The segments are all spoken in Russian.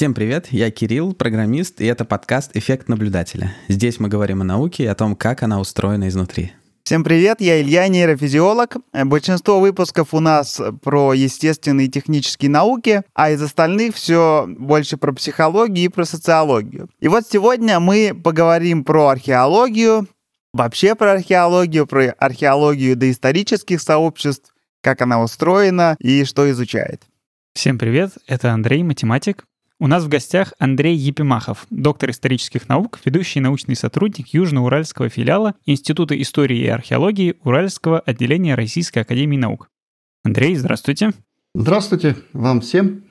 Всем привет, я Кирилл, программист, и это подкаст «Эффект наблюдателя». Здесь мы говорим о науке и о том, как она устроена изнутри. Всем привет, я Илья, нейрофизиолог. Большинство выпусков у нас про естественные и технические науки, а из остальных все больше про психологию и про социологию. И вот сегодня мы поговорим про археологию, вообще про археологию, про археологию доисторических сообществ, как она устроена и что изучает. Всем привет, это Андрей, математик. У нас в гостях Андрей Епимахов, доктор исторических наук, ведущий научный сотрудник Южноуральского филиала Института истории и археологии Уральского отделения Российской академии наук. Андрей, здравствуйте. Здравствуйте вам всем.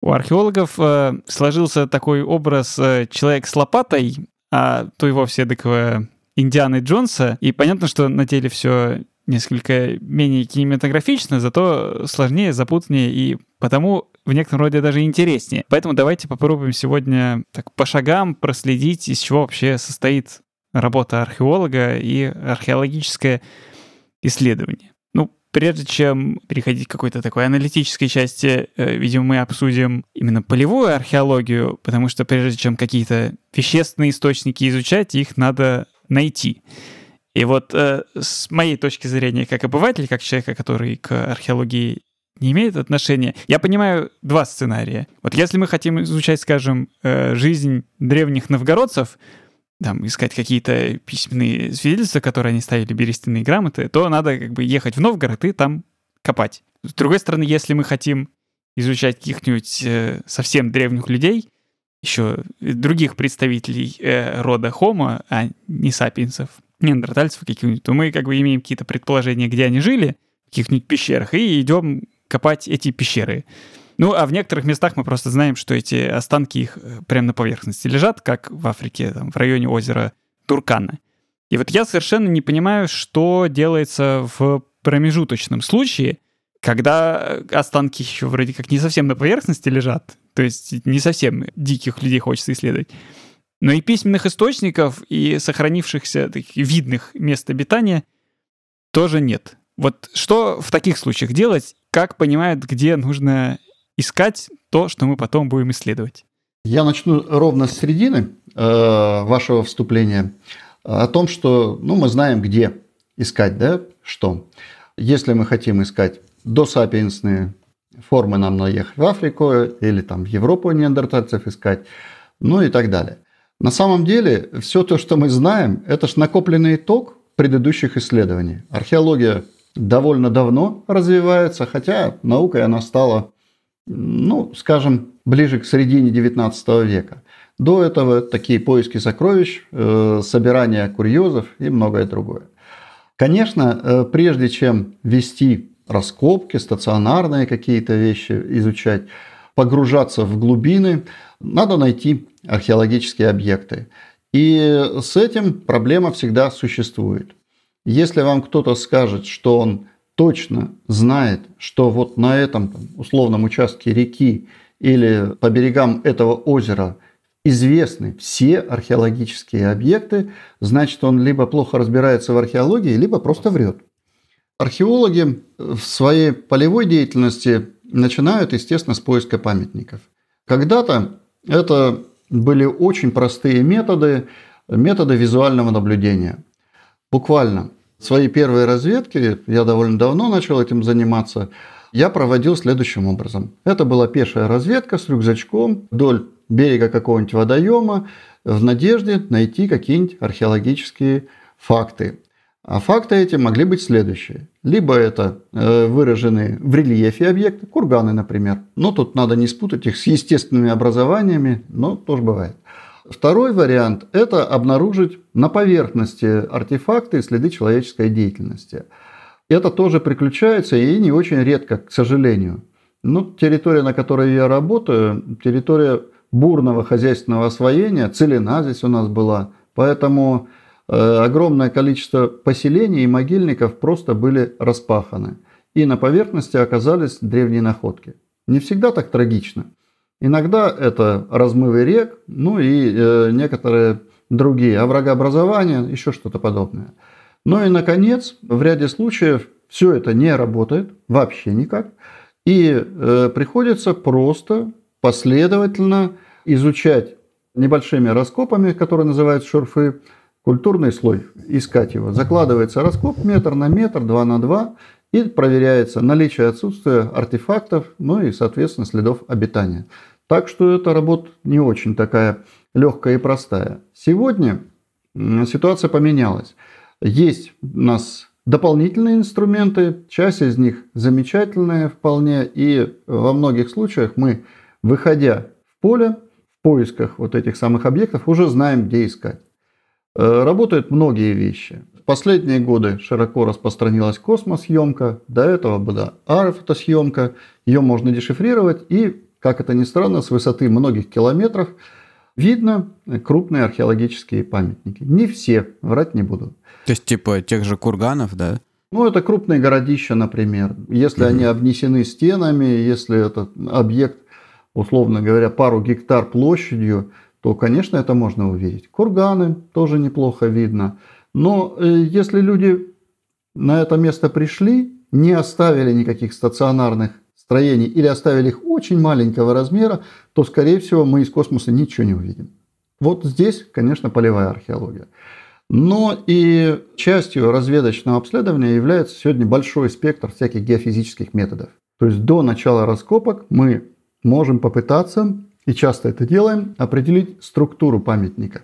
У археологов э, сложился такой образ э, человек с лопатой, а то и вовсе такого Индианы Джонса. И понятно, что на деле все несколько менее кинематографично, зато сложнее, запутаннее и потому в некотором роде даже интереснее. Поэтому давайте попробуем сегодня так по шагам проследить, из чего вообще состоит работа археолога и археологическое исследование. Ну, прежде чем переходить к какой-то такой аналитической части, э, видимо, мы обсудим именно полевую археологию, потому что прежде чем какие-то вещественные источники изучать, их надо найти. И вот э, с моей точки зрения, как обывателя, как человека, который к археологии не имеет отношения. Я понимаю два сценария. Вот если мы хотим изучать, скажем, э, жизнь древних новгородцев, там, искать какие-то письменные свидетельства, которые они ставили, берестяные грамоты, то надо как бы ехать в Новгород и там копать. С другой стороны, если мы хотим изучать каких-нибудь э, совсем древних людей, еще других представителей э, рода Homo, а не сапиенсов, неандертальцев каких-нибудь, то мы как бы имеем какие-то предположения, где они жили, в каких-нибудь пещерах, и идем копать эти пещеры. Ну, а в некоторых местах мы просто знаем, что эти останки их э, прямо на поверхности лежат, как в Африке, там, в районе озера Туркана. И вот я совершенно не понимаю, что делается в промежуточном случае, когда останки еще вроде как не совсем на поверхности лежат, то есть не совсем диких людей хочется исследовать, но и письменных источников, и сохранившихся таких видных мест обитания тоже нет. Вот что в таких случаях делать? Как понимают, где нужно искать то, что мы потом будем исследовать? Я начну ровно с середины э, вашего вступления о том, что ну, мы знаем, где искать, да, что. Если мы хотим искать досапиенсные формы, нам надо ехать в Африку или там в Европу неандертальцев искать, ну и так далее. На самом деле, все то, что мы знаем, это же накопленный итог предыдущих исследований. Археология довольно давно развивается, хотя наукой она стала, ну, скажем, ближе к середине XIX века. До этого такие поиски сокровищ, э, собирание курьезов и многое другое. Конечно, э, прежде чем вести раскопки, стационарные какие-то вещи изучать, погружаться в глубины, надо найти археологические объекты. И с этим проблема всегда существует. Если вам кто-то скажет, что он точно знает, что вот на этом условном участке реки или по берегам этого озера известны все археологические объекты, значит он либо плохо разбирается в археологии, либо просто врет. Археологи в своей полевой деятельности начинают, естественно, с поиска памятников. Когда-то это были очень простые методы, методы визуального наблюдения. Буквально Свои первые разведки, я довольно давно начал этим заниматься, я проводил следующим образом. Это была пешая разведка с рюкзачком вдоль берега какого-нибудь водоема в надежде найти какие-нибудь археологические факты. А факты эти могли быть следующие. Либо это э, выраженные в рельефе объекты, курганы, например. Но тут надо не спутать их с естественными образованиями, но тоже бывает. Второй вариант – это обнаружить на поверхности артефакты и следы человеческой деятельности. Это тоже приключается и не очень редко, к сожалению. Ну, территория, на которой я работаю, территория бурного хозяйственного освоения, целина здесь у нас была. Поэтому огромное количество поселений и могильников просто были распаханы. И на поверхности оказались древние находки. Не всегда так трагично. Иногда это размывы рек, ну и э, некоторые другие оврагообразования, еще что-то подобное. Ну и, наконец, в ряде случаев все это не работает вообще никак. И э, приходится просто последовательно изучать небольшими раскопами, которые называются шурфы, культурный слой, искать его. Закладывается раскоп метр на метр, два на два, и проверяется наличие отсутствие артефактов, ну и, соответственно, следов обитания. Так что эта работа не очень такая легкая и простая. Сегодня ситуация поменялась. Есть у нас дополнительные инструменты, часть из них замечательные вполне, и во многих случаях мы, выходя в поле, в поисках вот этих самых объектов, уже знаем, где искать. Э, работают многие вещи. В последние годы широко распространилась космосъемка, до этого была аэрофотосъемка, ее можно дешифрировать и, как это ни странно, с высоты многих километров видно крупные археологические памятники. Не все, врать не буду. То есть типа тех же курганов, да? Ну, это крупные городища, например. Если угу. они обнесены стенами, если этот объект, условно говоря, пару гектар площадью, то, конечно, это можно увидеть. Курганы тоже неплохо видно. Но э, если люди на это место пришли, не оставили никаких стационарных строений или оставили их очень маленького размера, то, скорее всего, мы из космоса ничего не увидим. Вот здесь, конечно, полевая археология. Но и частью разведочного обследования является сегодня большой спектр всяких геофизических методов. То есть до начала раскопок мы можем попытаться и часто это делаем, определить структуру памятника,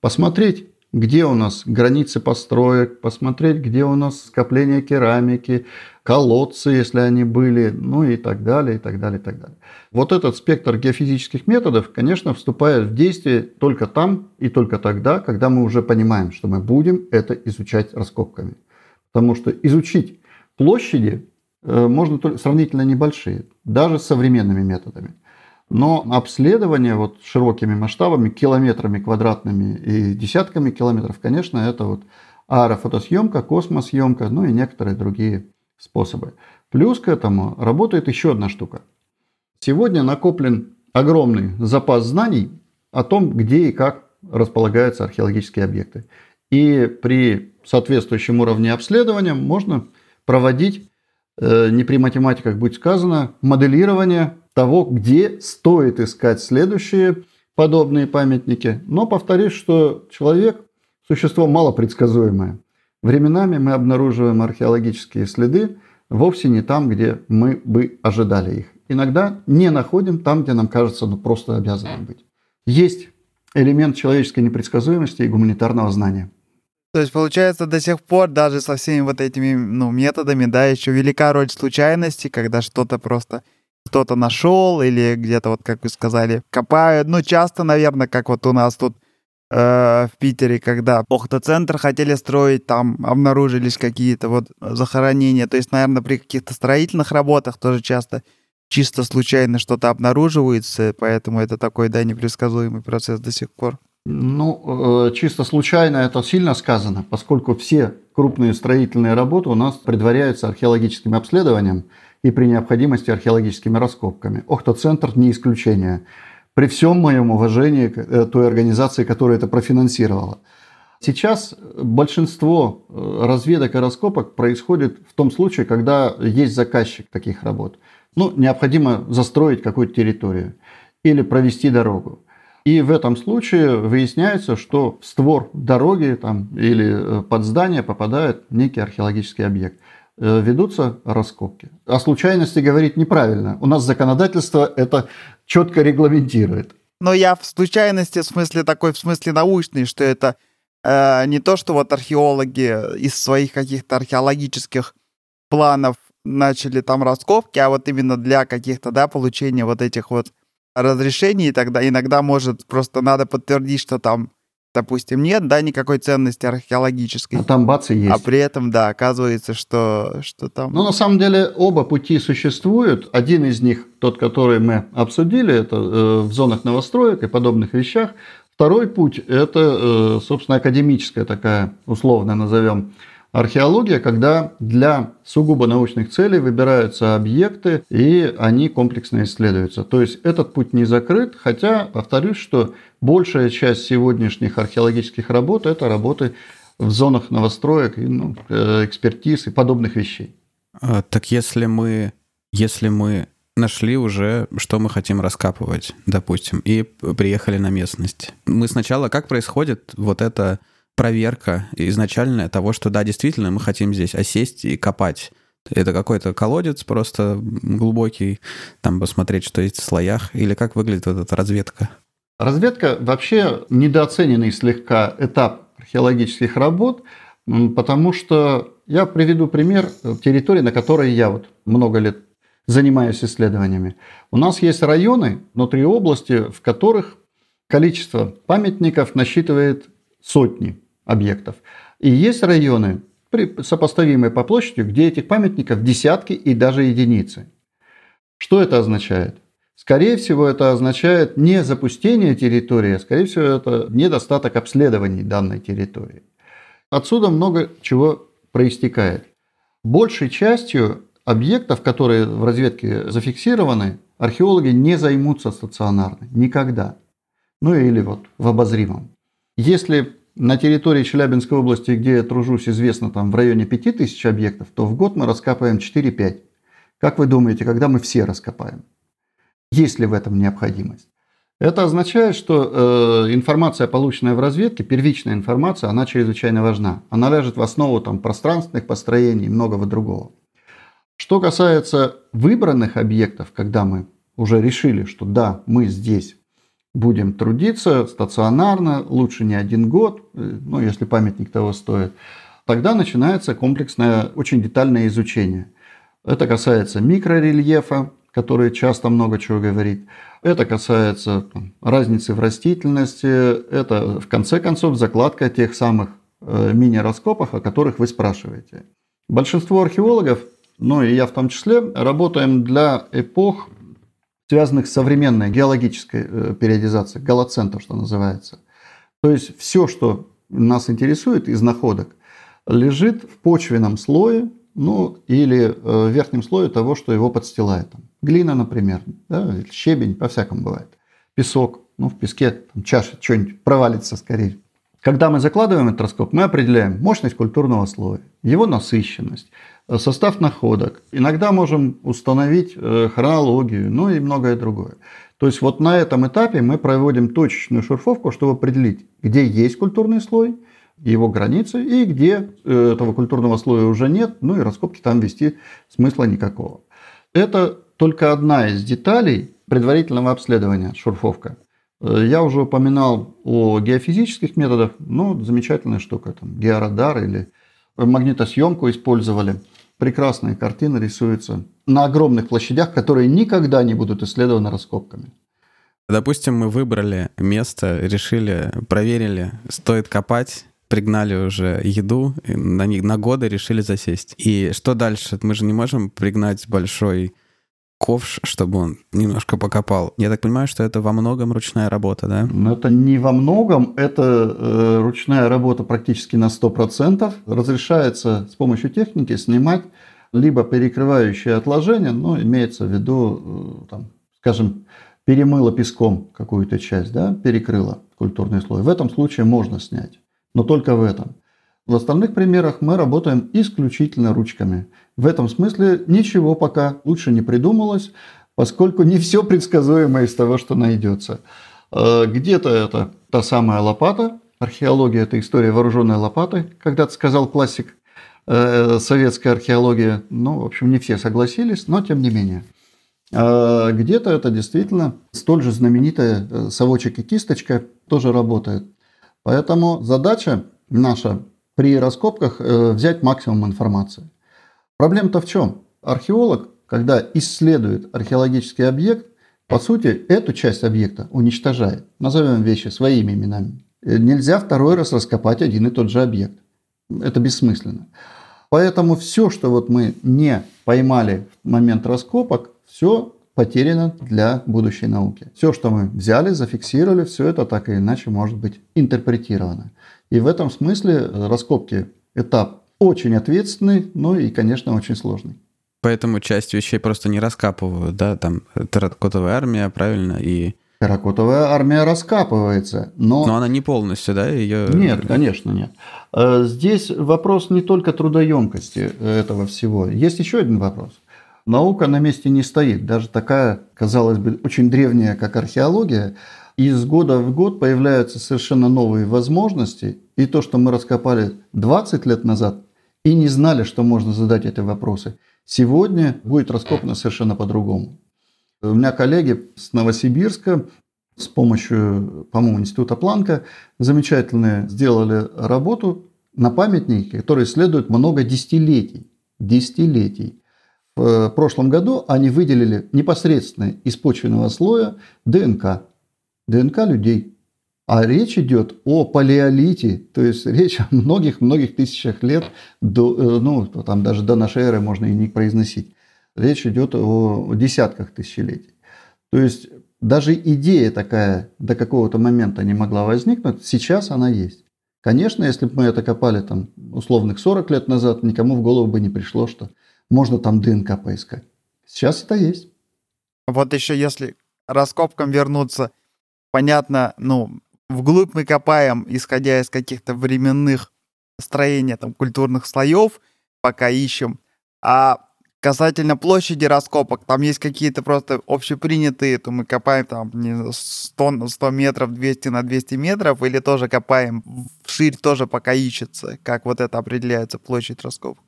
посмотреть, где у нас границы построек, посмотреть, где у нас скопление керамики, колодцы, если они были, ну и так далее, и так далее, и так далее. Вот этот спектр геофизических методов, конечно, вступает в действие только там и только тогда, когда мы уже понимаем, что мы будем это изучать раскопками. Потому что изучить площади э, можно только сравнительно небольшие, даже с современными методами. Но обследование вот широкими масштабами, километрами квадратными и десятками километров, конечно, это вот аэрофотосъемка, космосъемка, ну и некоторые другие способы. Плюс к этому работает еще одна штука. Сегодня накоплен огромный запас знаний о том, где и как располагаются археологические объекты. И при соответствующем уровне обследования можно проводить, не при математиках будет сказано, моделирование того, где стоит искать следующие подобные памятники. Но повторюсь, что человек – существо малопредсказуемое. Временами мы обнаруживаем археологические следы вовсе не там, где мы бы ожидали их. Иногда не находим там, где нам кажется, ну просто обязаны быть. Есть элемент человеческой непредсказуемости и гуманитарного знания. То есть, получается, до сих пор даже со всеми вот этими ну, методами, да, еще велика роль случайности, когда что-то просто кто-то нашел или где-то, вот как вы сказали, копают. Ну, часто, наверное, как вот у нас тут э, в Питере, когда Охта-центр хотели строить, там обнаружились какие-то вот захоронения. То есть, наверное, при каких-то строительных работах тоже часто чисто случайно что-то обнаруживается, поэтому это такой, да, непредсказуемый процесс до сих пор. Ну, э, чисто случайно это сильно сказано, поскольку все крупные строительные работы у нас предваряются археологическим обследованием и при необходимости археологическими раскопками. Охта-центр не исключение. При всем моем уважении к э, той организации, которая это профинансировала. Сейчас большинство э, разведок и раскопок происходит в том случае, когда есть заказчик таких работ. Ну, необходимо застроить какую-то территорию или провести дорогу. И в этом случае выясняется, что в створ дороги там, или э, под здание попадает некий археологический объект. Э, ведутся раскопки. О случайности говорить неправильно. У нас законодательство это четко регламентирует. Но я в случайности, в смысле такой, в смысле научный, что это э, не то, что вот археологи из своих каких-то археологических планов начали там раскопки, а вот именно для каких-то, да, получения вот этих вот разрешений, тогда иногда может просто надо подтвердить, что там допустим, нет, да, никакой ценности археологической. А там бац и есть. А при этом, да, оказывается, что, что там... Ну, на самом деле, оба пути существуют. Один из них, тот, который мы обсудили, это э, в зонах новостроек и подобных вещах. Второй путь – это, э, собственно, академическая такая, условно назовем, археология, когда для сугубо научных целей выбираются объекты и они комплексно исследуются. То есть этот путь не закрыт, хотя, повторюсь, что большая часть сегодняшних археологических работ – это работы в зонах новостроек, ну, э, экспертиз и подобных вещей. А, так если мы, если мы нашли уже, что мы хотим раскапывать, допустим, и приехали на местность. Мы сначала, как происходит вот эта проверка изначальная того, что да, действительно, мы хотим здесь осесть и копать. Это какой-то колодец просто глубокий, там посмотреть, что есть в слоях, или как выглядит вот эта разведка? Разведка вообще недооцененный слегка этап археологических работ, потому что я приведу пример территории, на которой я вот много лет занимаюсь исследованиями. У нас есть районы внутри области, в которых количество памятников насчитывает сотни объектов. И есть районы, сопоставимые по площади, где этих памятников десятки и даже единицы. Что это означает? Скорее всего, это означает не запустение территории, а скорее всего, это недостаток обследований данной территории. Отсюда много чего проистекает. Большей частью объектов, которые в разведке зафиксированы, археологи не займутся стационарно. Никогда. Ну или вот в обозримом. Если на территории Челябинской области, где я тружусь, известно там в районе 5000 объектов, то в год мы раскапываем 4-5. Как вы думаете, когда мы все раскопаем? Есть ли в этом необходимость? Это означает, что э, информация, полученная в разведке, первичная информация, она чрезвычайно важна. Она ляжет в основу там, пространственных построений и многого другого. Что касается выбранных объектов, когда мы уже решили, что да, мы здесь будем трудиться стационарно, лучше не один год, э, ну, если памятник того стоит, тогда начинается комплексное, очень детальное изучение. Это касается микрорельефа, который часто много чего говорит. Это касается там, разницы в растительности. Это, в конце концов, закладка тех самых э, мини-раскопов, о которых вы спрашиваете. Большинство археологов ну и я в том числе, работаем для эпох, связанных с современной геологической э, периодизацией, голоцентр, что называется. То есть все, что нас интересует из находок, лежит в почвенном слое, ну или э, в верхнем слое того, что его подстилает. Там, глина, например, да, щебень, по-всякому бывает. Песок, ну в песке там, чаша что-нибудь провалится скорее. Когда мы закладываем этроскоп, мы определяем мощность культурного слоя, его насыщенность, состав находок. Иногда можем установить э, хронологию, ну и многое другое. То есть вот на этом этапе мы проводим точечную шурфовку, чтобы определить, где есть культурный слой, его границы, и где э, этого культурного слоя уже нет, ну и раскопки там вести смысла никакого. Это только одна из деталей предварительного обследования, шурфовка. Э, я уже упоминал о геофизических методах, ну, замечательная штука, там, георадар или магнитосъемку использовали – прекрасные картины рисуются на огромных площадях, которые никогда не будут исследованы раскопками. Допустим, мы выбрали место, решили, проверили, стоит копать, пригнали уже еду, на, на годы решили засесть. И что дальше? Мы же не можем пригнать большой ковш, чтобы он немножко покопал. Я так понимаю, что это во многом ручная работа, да? Но это не во многом, это э, ручная работа практически на 100%. Разрешается с помощью техники снимать либо перекрывающие отложения, но имеется в виду, э, там, скажем, перемыло песком какую-то часть, да, перекрыло культурный слой. В этом случае можно снять, но только в этом. В остальных примерах мы работаем исключительно ручками. В этом смысле ничего пока лучше не придумалось, поскольку не все предсказуемо из того, что найдется. Э, где-то это та самая лопата. Археология – это история вооруженной лопаты, когда-то сказал классик э, советская археология. Ну, в общем, не все согласились, но тем не менее. Э, где-то это действительно столь же знаменитая совочек и кисточка тоже работает. Поэтому задача наша при раскопках взять максимум информации. Проблема-то в чем? Археолог, когда исследует археологический объект, по сути, эту часть объекта уничтожает. Назовем вещи своими именами. Нельзя второй раз раскопать один и тот же объект. Это бессмысленно. Поэтому все, что вот мы не поймали в момент раскопок, все потеряно для будущей науки. Все, что мы взяли, зафиксировали, все это так или иначе может быть интерпретировано. И в этом смысле раскопки этап очень ответственный, ну и, конечно, очень сложный. Поэтому часть вещей просто не раскапывают, да, там терракотовая армия, правильно, и... Терракотовая армия раскапывается, но... Но она не полностью, да, ее... Нет, конечно, нет. Э, здесь вопрос не только трудоемкости этого всего. Есть еще один вопрос. Наука на месте не стоит. Даже такая, казалось бы, очень древняя, как археология, из года в год появляются совершенно новые возможности. И то, что мы раскопали 20 лет назад и не знали, что можно задать эти вопросы, сегодня будет раскопано совершенно по-другому. У меня коллеги с Новосибирска с помощью, по-моему, Института Планка замечательно сделали работу на памятнике, который исследует много десятилетий. Десятилетий. В э, прошлом году они выделили непосредственно из почвенного слоя ДНК. ДНК людей. А речь идет о палеолите, то есть речь о многих-многих тысячах лет, до, э, ну, там даже до нашей эры можно и не произносить. Речь идет о десятках тысячелетий. То есть даже идея такая до какого-то момента не могла возникнуть, сейчас она есть. Конечно, если бы мы это копали там условных 40 лет назад, никому в голову бы не пришло, что можно там ДНК поискать. Сейчас это есть. Вот еще если раскопкам вернуться, понятно, ну, вглубь мы копаем, исходя из каких-то временных строения там культурных слоев, пока ищем. А касательно площади раскопок, там есть какие-то просто общепринятые, то мы копаем там не 100, 100 метров, 200 на 200 метров, или тоже копаем вширь, тоже пока ищется, как вот это определяется площадь раскопок.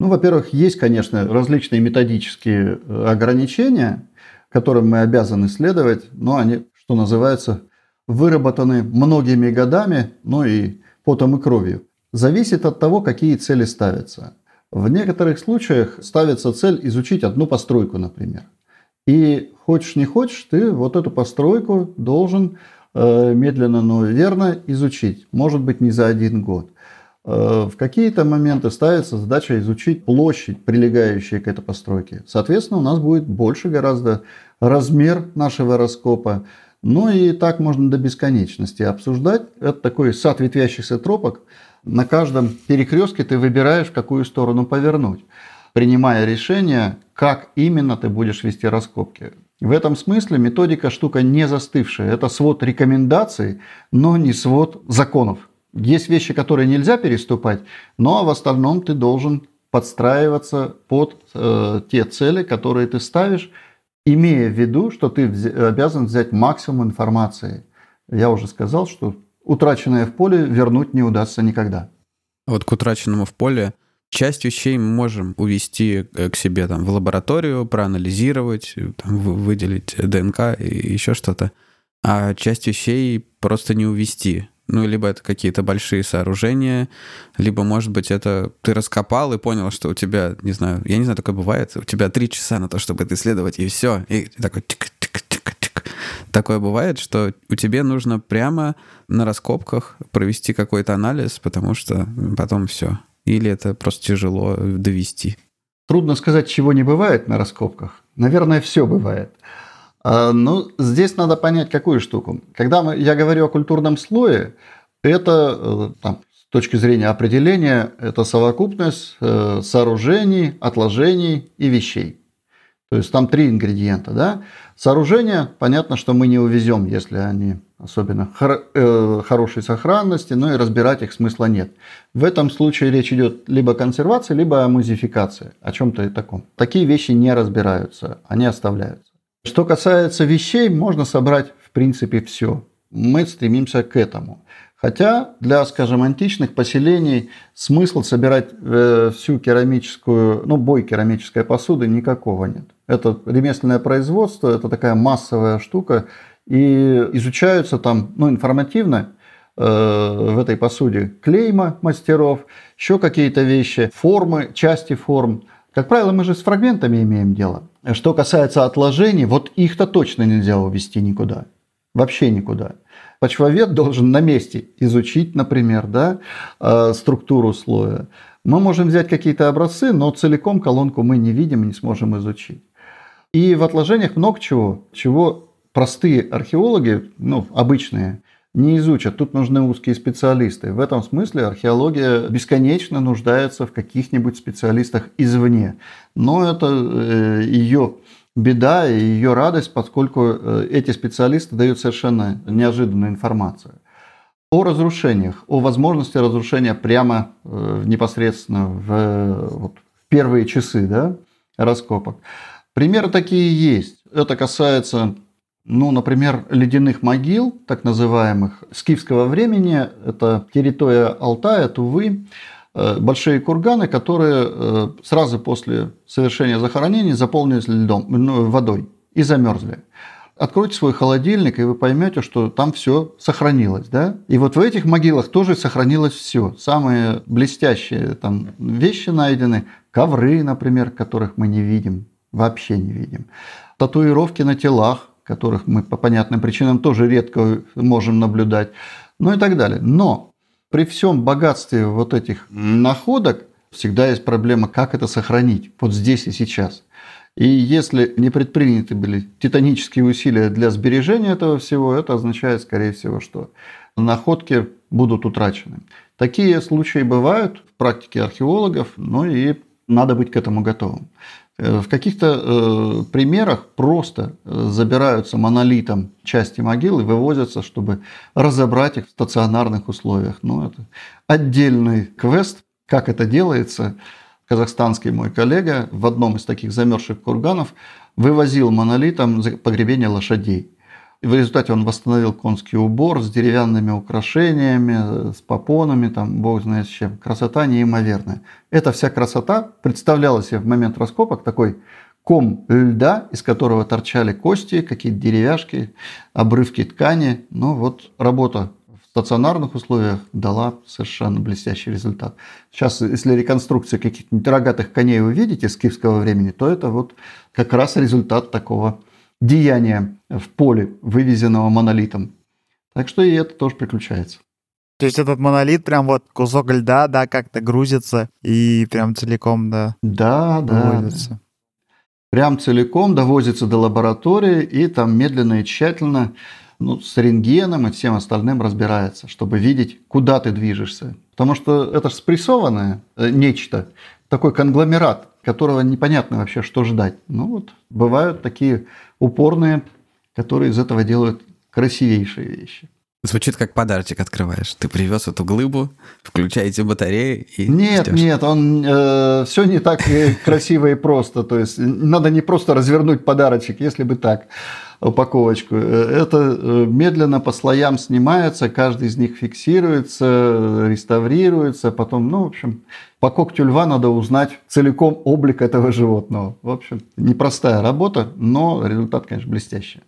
Ну, во-первых, есть, конечно, различные методические э, ограничения, которым мы обязаны следовать, но они, что называется, выработаны многими годами, ну и потом и кровью. Зависит от того, какие цели ставятся. В некоторых случаях ставится цель изучить одну постройку, например. И хочешь не хочешь, ты вот эту постройку должен э, медленно, но верно изучить. Может быть, не за один год. Э, в какие-то моменты ставится задача изучить площадь, прилегающую к этой постройке. Соответственно, у нас будет больше гораздо размер нашего раскопа. Ну и так можно до бесконечности обсуждать. Это такой сад ветвящихся тропок. На каждом перекрестке ты выбираешь, в какую сторону повернуть, принимая решение, как именно ты будешь вести раскопки. В этом смысле методика штука не застывшая. Это свод рекомендаций, но не свод законов. Есть вещи, которые нельзя переступать, но в остальном ты должен подстраиваться под э, те цели, которые ты ставишь, имея в виду, что ты обязан взять максимум информации. Я уже сказал, что утраченное в поле вернуть не удастся никогда. Вот к утраченному в поле часть вещей мы можем увести э, к себе там, в лабораторию, проанализировать, там, выделить ДНК и еще что-то. А часть вещей просто не увести. Ну, либо это какие-то большие сооружения, либо, может быть, это ты раскопал и понял, что у тебя, не знаю, я не знаю, такое бывает, у тебя три часа на то, чтобы это исследовать, и все. И такой тик тик тик тик Такое бывает, что у тебя нужно прямо на раскопках провести какой-то анализ, потому что потом все. Или это просто тяжело довести. Трудно сказать, чего не бывает на раскопках. Наверное, все бывает. А, ну, здесь надо понять какую штуку. Когда я говорю о культурном слое, это э, там, с точки зрения определения, это совокупность э, сооружений, отложений и вещей. То есть там три ингредиента. Да? Сооружения, понятно, что мы не увезем, если они особенно хор- э, хорошей сохранности, но и разбирать их смысла нет. В этом случае речь идет либо о консервации, либо о музификации, о чем-то таком. Такие вещи не разбираются, они оставляются. Что касается вещей, можно собрать в принципе все. Мы стремимся к этому. Хотя для, скажем, античных поселений смысл собирать э, всю керамическую, ну, бой керамической посуды никакого нет. Это ремесленное производство, это такая массовая штука, и изучаются там, ну, информативно э, в этой посуде клейма мастеров, еще какие-то вещи, формы, части форм. Как правило, мы же с фрагментами имеем дело. Что касается отложений, вот их-то точно нельзя увести никуда. Вообще никуда. Почвовед должен на месте изучить, например, да, э, структуру слоя. Мы можем взять какие-то образцы, но целиком колонку мы не видим и не сможем изучить. И в отложениях много чего, чего простые археологи, ну, обычные, не изучат. Тут нужны узкие специалисты. В этом смысле археология бесконечно нуждается в каких-нибудь специалистах извне. Но это э, ее беда и ее радость, поскольку э, эти специалисты дают совершенно неожиданную информацию. О разрушениях, о возможности разрушения прямо э, непосредственно в, вот, первые часы, да, раскопок. Примеры такие есть. Это касается, ну, например, ледяных могил, так называемых, скифского времени. Это территория Алтая, Тувы. Э, большие курганы, которые э, сразу после совершения захоронений заполнились льдом, ну, водой и замерзли. Откройте свой холодильник, и вы поймете, что там все сохранилось. Да? И вот в этих могилах тоже сохранилось все. Самые блестящие там вещи найдены. Ковры, например, которых мы не видим, вообще не видим. Татуировки на телах, которых мы по понятным причинам тоже редко можем наблюдать. Ну и так далее. Но при всем богатстве вот этих находок всегда есть проблема, как это сохранить вот здесь и сейчас. И если не предприняты были титанические усилия для сбережения этого всего, это означает, скорее всего, что находки будут утрачены. Такие случаи бывают в практике археологов, но и надо быть к этому готовым. Э, в каких-то э, примерах просто э, забираются монолитом части могил и вывозятся, чтобы разобрать их в стационарных условиях. Ну, это отдельный квест, как это делается – казахстанский мой коллега в одном из таких замерзших курганов вывозил монолитом погребение лошадей. И в результате он восстановил конский убор с деревянными украшениями, с попонами, там, бог знает с чем. Красота неимоверная. Эта вся красота представляла себе в момент раскопок такой ком льда, из которого торчали кости, какие-то деревяшки, обрывки ткани. Ну вот работа стационарных условиях дала совершенно блестящий результат. Сейчас, если реконструкция каких-нибудь рогатых коней вы видите с киевского времени, то это вот как раз результат такого деяния в поле, вывезенного монолитом. Так что и это тоже приключается. То есть этот монолит прям вот кусок льда, да, как-то грузится и прям целиком, да, да, да, выводится. Прям целиком довозится до лаборатории и там медленно и тщательно ну, с рентгеном и всем остальным разбирается, чтобы видеть, куда ты движешься. Потому что это же спрессованное э, нечто, такой конгломерат, которого непонятно вообще, что ждать. Ну вот, бывают такие упорные, которые из этого делают красивейшие вещи. Звучит как подарочек открываешь. Ты привез эту глыбу, включаете батареи и Нет, ждешь. нет, он э, все не так красиво и просто. То есть надо не просто развернуть подарочек, если бы так упаковочку. Это э, медленно по слоям снимается, каждый из них фиксируется, реставрируется, потом, ну, в общем, по когтю льва надо узнать целиком облик этого животного. В общем, непростая работа, но результат, конечно, блестящий.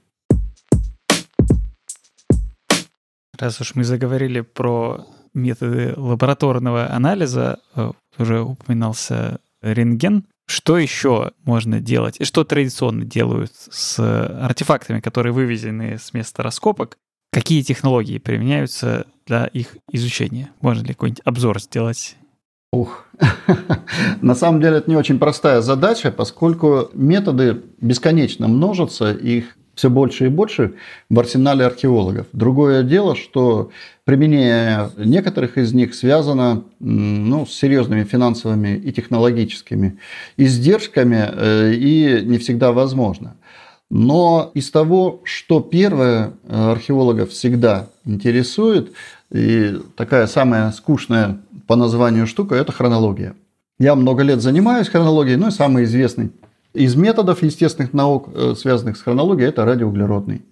Раз уж мы заговорили про методы лабораторного анализа, э, уже упоминался рентген, что еще можно делать? И что традиционно делают с артефактами, которые вывезены с места раскопок? Какие технологии применяются для их изучения? Можно ли какой-нибудь обзор сделать? Ух, на самом деле это не очень простая задача, поскольку методы бесконечно множатся, их все больше и больше в арсенале археологов. Другое дело, что применение некоторых из них связано ну, с серьезными финансовыми и технологическими издержками э, и не всегда возможно. Но из того, что первое э, археологов всегда интересует, и такая самая скучная по названию штука – это хронология. Я много лет занимаюсь хронологией, ну и самый известный из методов естественных наук, э, связанных с хронологией, это радиоуглеродный.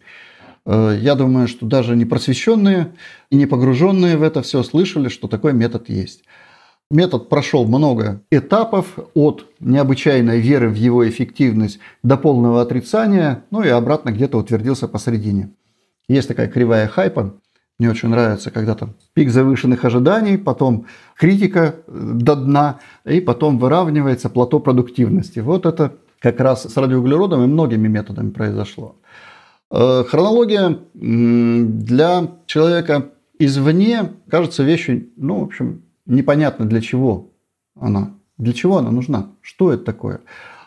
Э, я думаю, что даже не просвещенные и не погруженные в это все слышали, что такой метод есть. Метод прошел много этапов от необычайной веры в его эффективность до полного отрицания, ну и обратно где-то утвердился посередине. Есть такая кривая хайпа, мне очень нравится, когда там пик завышенных ожиданий, потом критика э, до дна, и потом выравнивается плато продуктивности. Вот это как раз с радиоуглеродом и многими методами произошло. Э, хронология для человека извне кажется вещью, ну, в общем, непонятно для чего она. Для чего она нужна? Что это такое?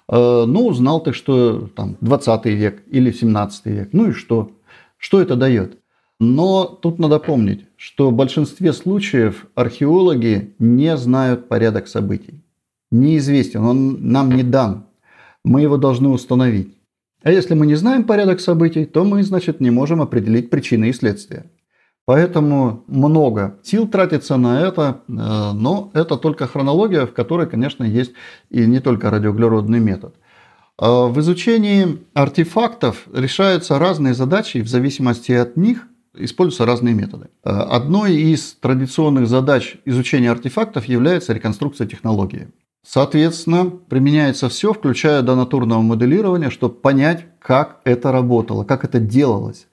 Э, ну, узнал ты, что там 20 век или 17 век. Ну и что? Что это дает? Но тут надо помнить, что в большинстве случаев археологи не знают порядок событий. Неизвестен, он нам не дан мы его должны установить. А если мы не знаем порядок событий, то мы, значит, не можем определить причины и следствия. Поэтому много сил тратится на это, э, но это только хронология, в которой, конечно, есть и не только радиоуглеродный метод – А В изучении артефактов решаются разные задачи, и в зависимости от них используются разные методы. А Одной из традиционных задач изучения артефактов является реконструкция технологии. Соответственно, применяется все, включая до натурного моделирования, чтобы понять, как это работало, как это делалось.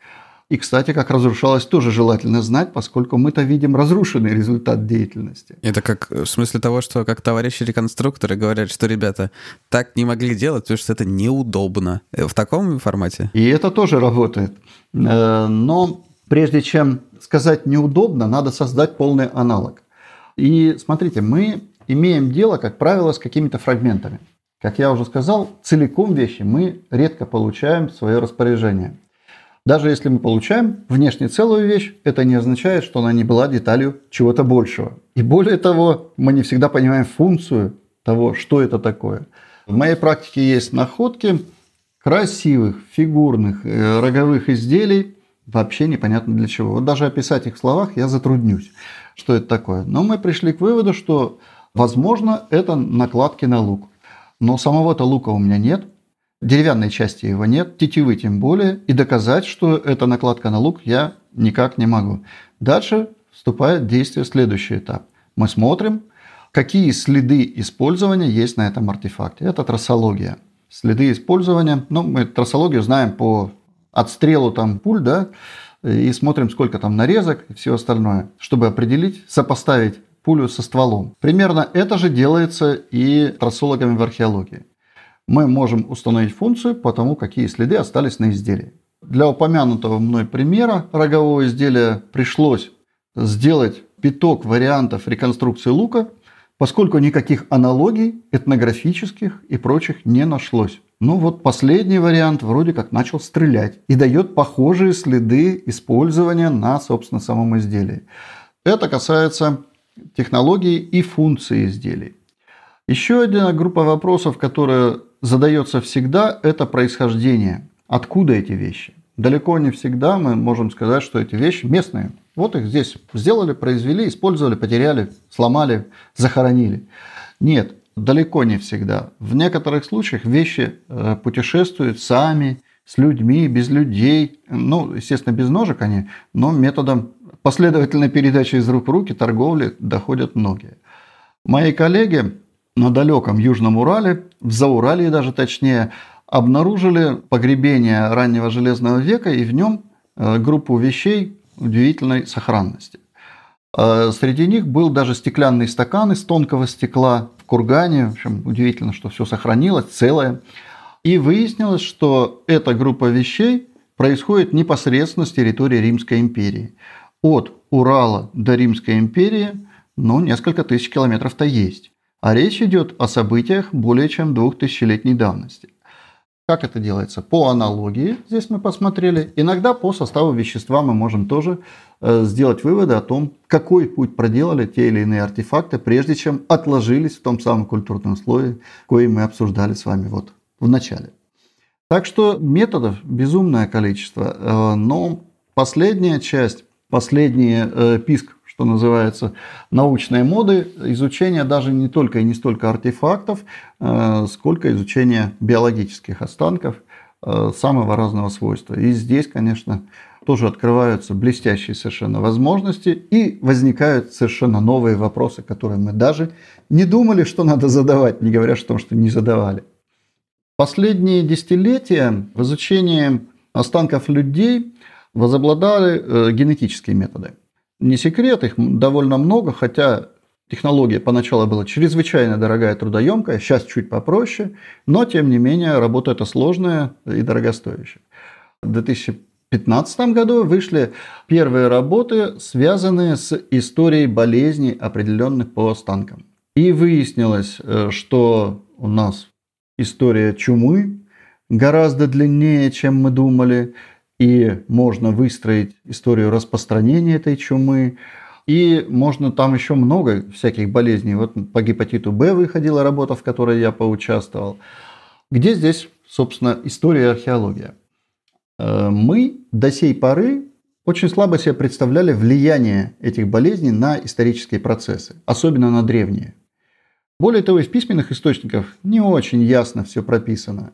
И, кстати, как разрушалось, тоже желательно знать, поскольку мы-то видим разрушенный результат деятельности. Это как э, в смысле того, что как товарищи реконструкторы говорят, что ребята так не могли делать, потому что это неудобно. Э, В таком формате? И это тоже работает. Э, Но прежде чем сказать неудобно, надо создать полный аналог. И смотрите, мы имеем дело, как правило, с какими-то фрагментами. Как я уже сказал, целиком вещи мы редко получаем в свое распоряжение. Даже если мы получаем внешне целую вещь, это не означает, что она не была деталью чего-то большего. И более того, мы не всегда понимаем функцию того, что это такое. В моей практике есть находки красивых, фигурных, э, роговых изделий, вообще непонятно для чего. Вот даже описать их в словах я затруднюсь, что это такое. Но мы пришли к выводу, что, возможно, это накладки на лук. Но самого-то лука у меня нет, деревянной части его нет, тетивы тем более, и доказать, что это накладка на лук, я никак не могу. Дальше вступает действие следующий этап. Мы смотрим, какие следы использования есть на этом артефакте. Это трассология. Следы использования, ну, мы трассологию знаем по отстрелу там пуль, да, и смотрим, сколько там нарезок и все остальное, чтобы определить, сопоставить пулю со стволом. Примерно это же делается и трассологами в археологии. Мы можем установить функцию по тому, какие следы остались на изделии. Для упомянутого мной примера рогового изделия пришлось сделать пяток вариантов реконструкции лука, поскольку никаких аналогий этнографических и прочих не нашлось. Ну вот последний вариант вроде как начал стрелять и дает похожие следы использования на, собственно, самом изделии. Это касается технологии и функции изделий. Еще одна группа вопросов, которая задается всегда, это происхождение. Откуда эти вещи? Далеко не всегда мы можем сказать, что эти вещи местные. Вот их здесь сделали, произвели, использовали, потеряли, сломали, захоронили. Нет, далеко не всегда. В некоторых случаях вещи э, путешествуют сами, с людьми, без людей. Ну, естественно, без ножек они, но методом последовательной передачи из рук в руки торговли доходят многие. Мои коллеги на далеком Южном Урале, в Зауралье даже точнее, обнаружили погребение раннего железного века и в нем э, группу вещей удивительной сохранности. Э, Среди них был даже стеклянный стакан из тонкого стекла в кургане. В общем, удивительно, что все сохранилось целое. И выяснилось, что эта группа вещей происходит непосредственно с территории Римской империи. От Урала до Римской империи, ну, несколько тысяч километров-то есть. А речь идет о событиях более чем двухтысячелетней давности. Как это делается? По аналогии, здесь мы посмотрели. Иногда по составу вещества мы можем тоже э, сделать выводы о том, какой путь проделали те или иные артефакты, прежде чем отложились в том самом культурном слое, кое мы обсуждали с вами вот в начале. Так что методов безумное количество, э, но последняя часть, последний э, писк что называется, научной моды, изучение даже не только и не столько артефактов, э, сколько изучение биологических останков э, самого разного свойства. И здесь, конечно, тоже открываются блестящие совершенно возможности и возникают совершенно новые вопросы, которые мы даже не думали, что надо задавать, не говоря о том, что не задавали. Последние десятилетия в изучении останков людей возобладали э, генетические методы. Не секрет, их довольно много, хотя технология поначалу была чрезвычайно дорогая, трудоемкая, сейчас чуть попроще, но тем не менее работа эта сложная и дорогостоящая. В 2015 году вышли первые работы, связанные с историей болезней, определенных по останкам. И выяснилось, э, что у нас история чумы гораздо длиннее, чем мы думали и можно выстроить историю распространения этой чумы. И можно там еще много всяких болезней. Вот по гепатиту Б выходила работа, в которой я поучаствовал. Где здесь, собственно, история и археология? Э, мы до сей поры очень слабо себе представляли влияние этих болезней на исторические процессы, особенно на древние. Более того, из письменных источников не очень ясно все прописано.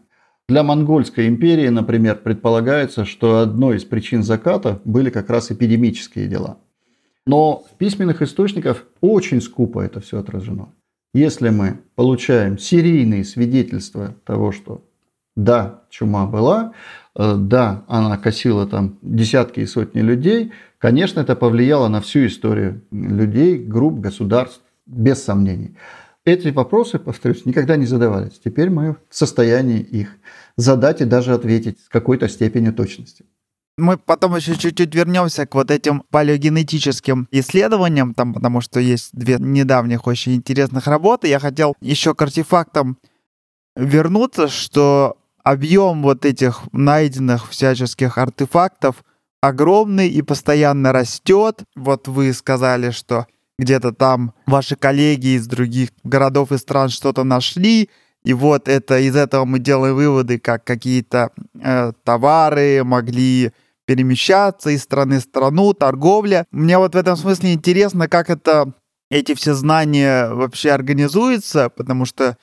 Для Монгольской империи, например, предполагается, что одной из причин заката были как раз эпидемические дела. Но в письменных источниках очень скупо это все отражено. Если мы получаем серийные свидетельства того, что да, чума была, э, да, она косила там десятки и сотни людей, конечно, это повлияло на всю историю людей, групп, государств, без сомнений. Эти вопросы, повторюсь, никогда не задавались. Теперь мы в состоянии их задать и даже ответить с какой-то степенью точности. Мы потом еще чуть-чуть вернемся к вот этим палеогенетическим исследованиям, там, потому что есть две недавних очень интересных работы. Я хотел еще к артефактам вернуться, что объем вот этих найденных всяческих артефактов огромный и постоянно растет. Вот вы сказали, что где-то там ваши коллеги из других городов и стран что-то нашли, и вот это из этого мы делаем выводы, как какие-то э, товары могли перемещаться из страны в страну, торговля. Мне вот в этом смысле интересно, как это эти все знания вообще организуются, потому что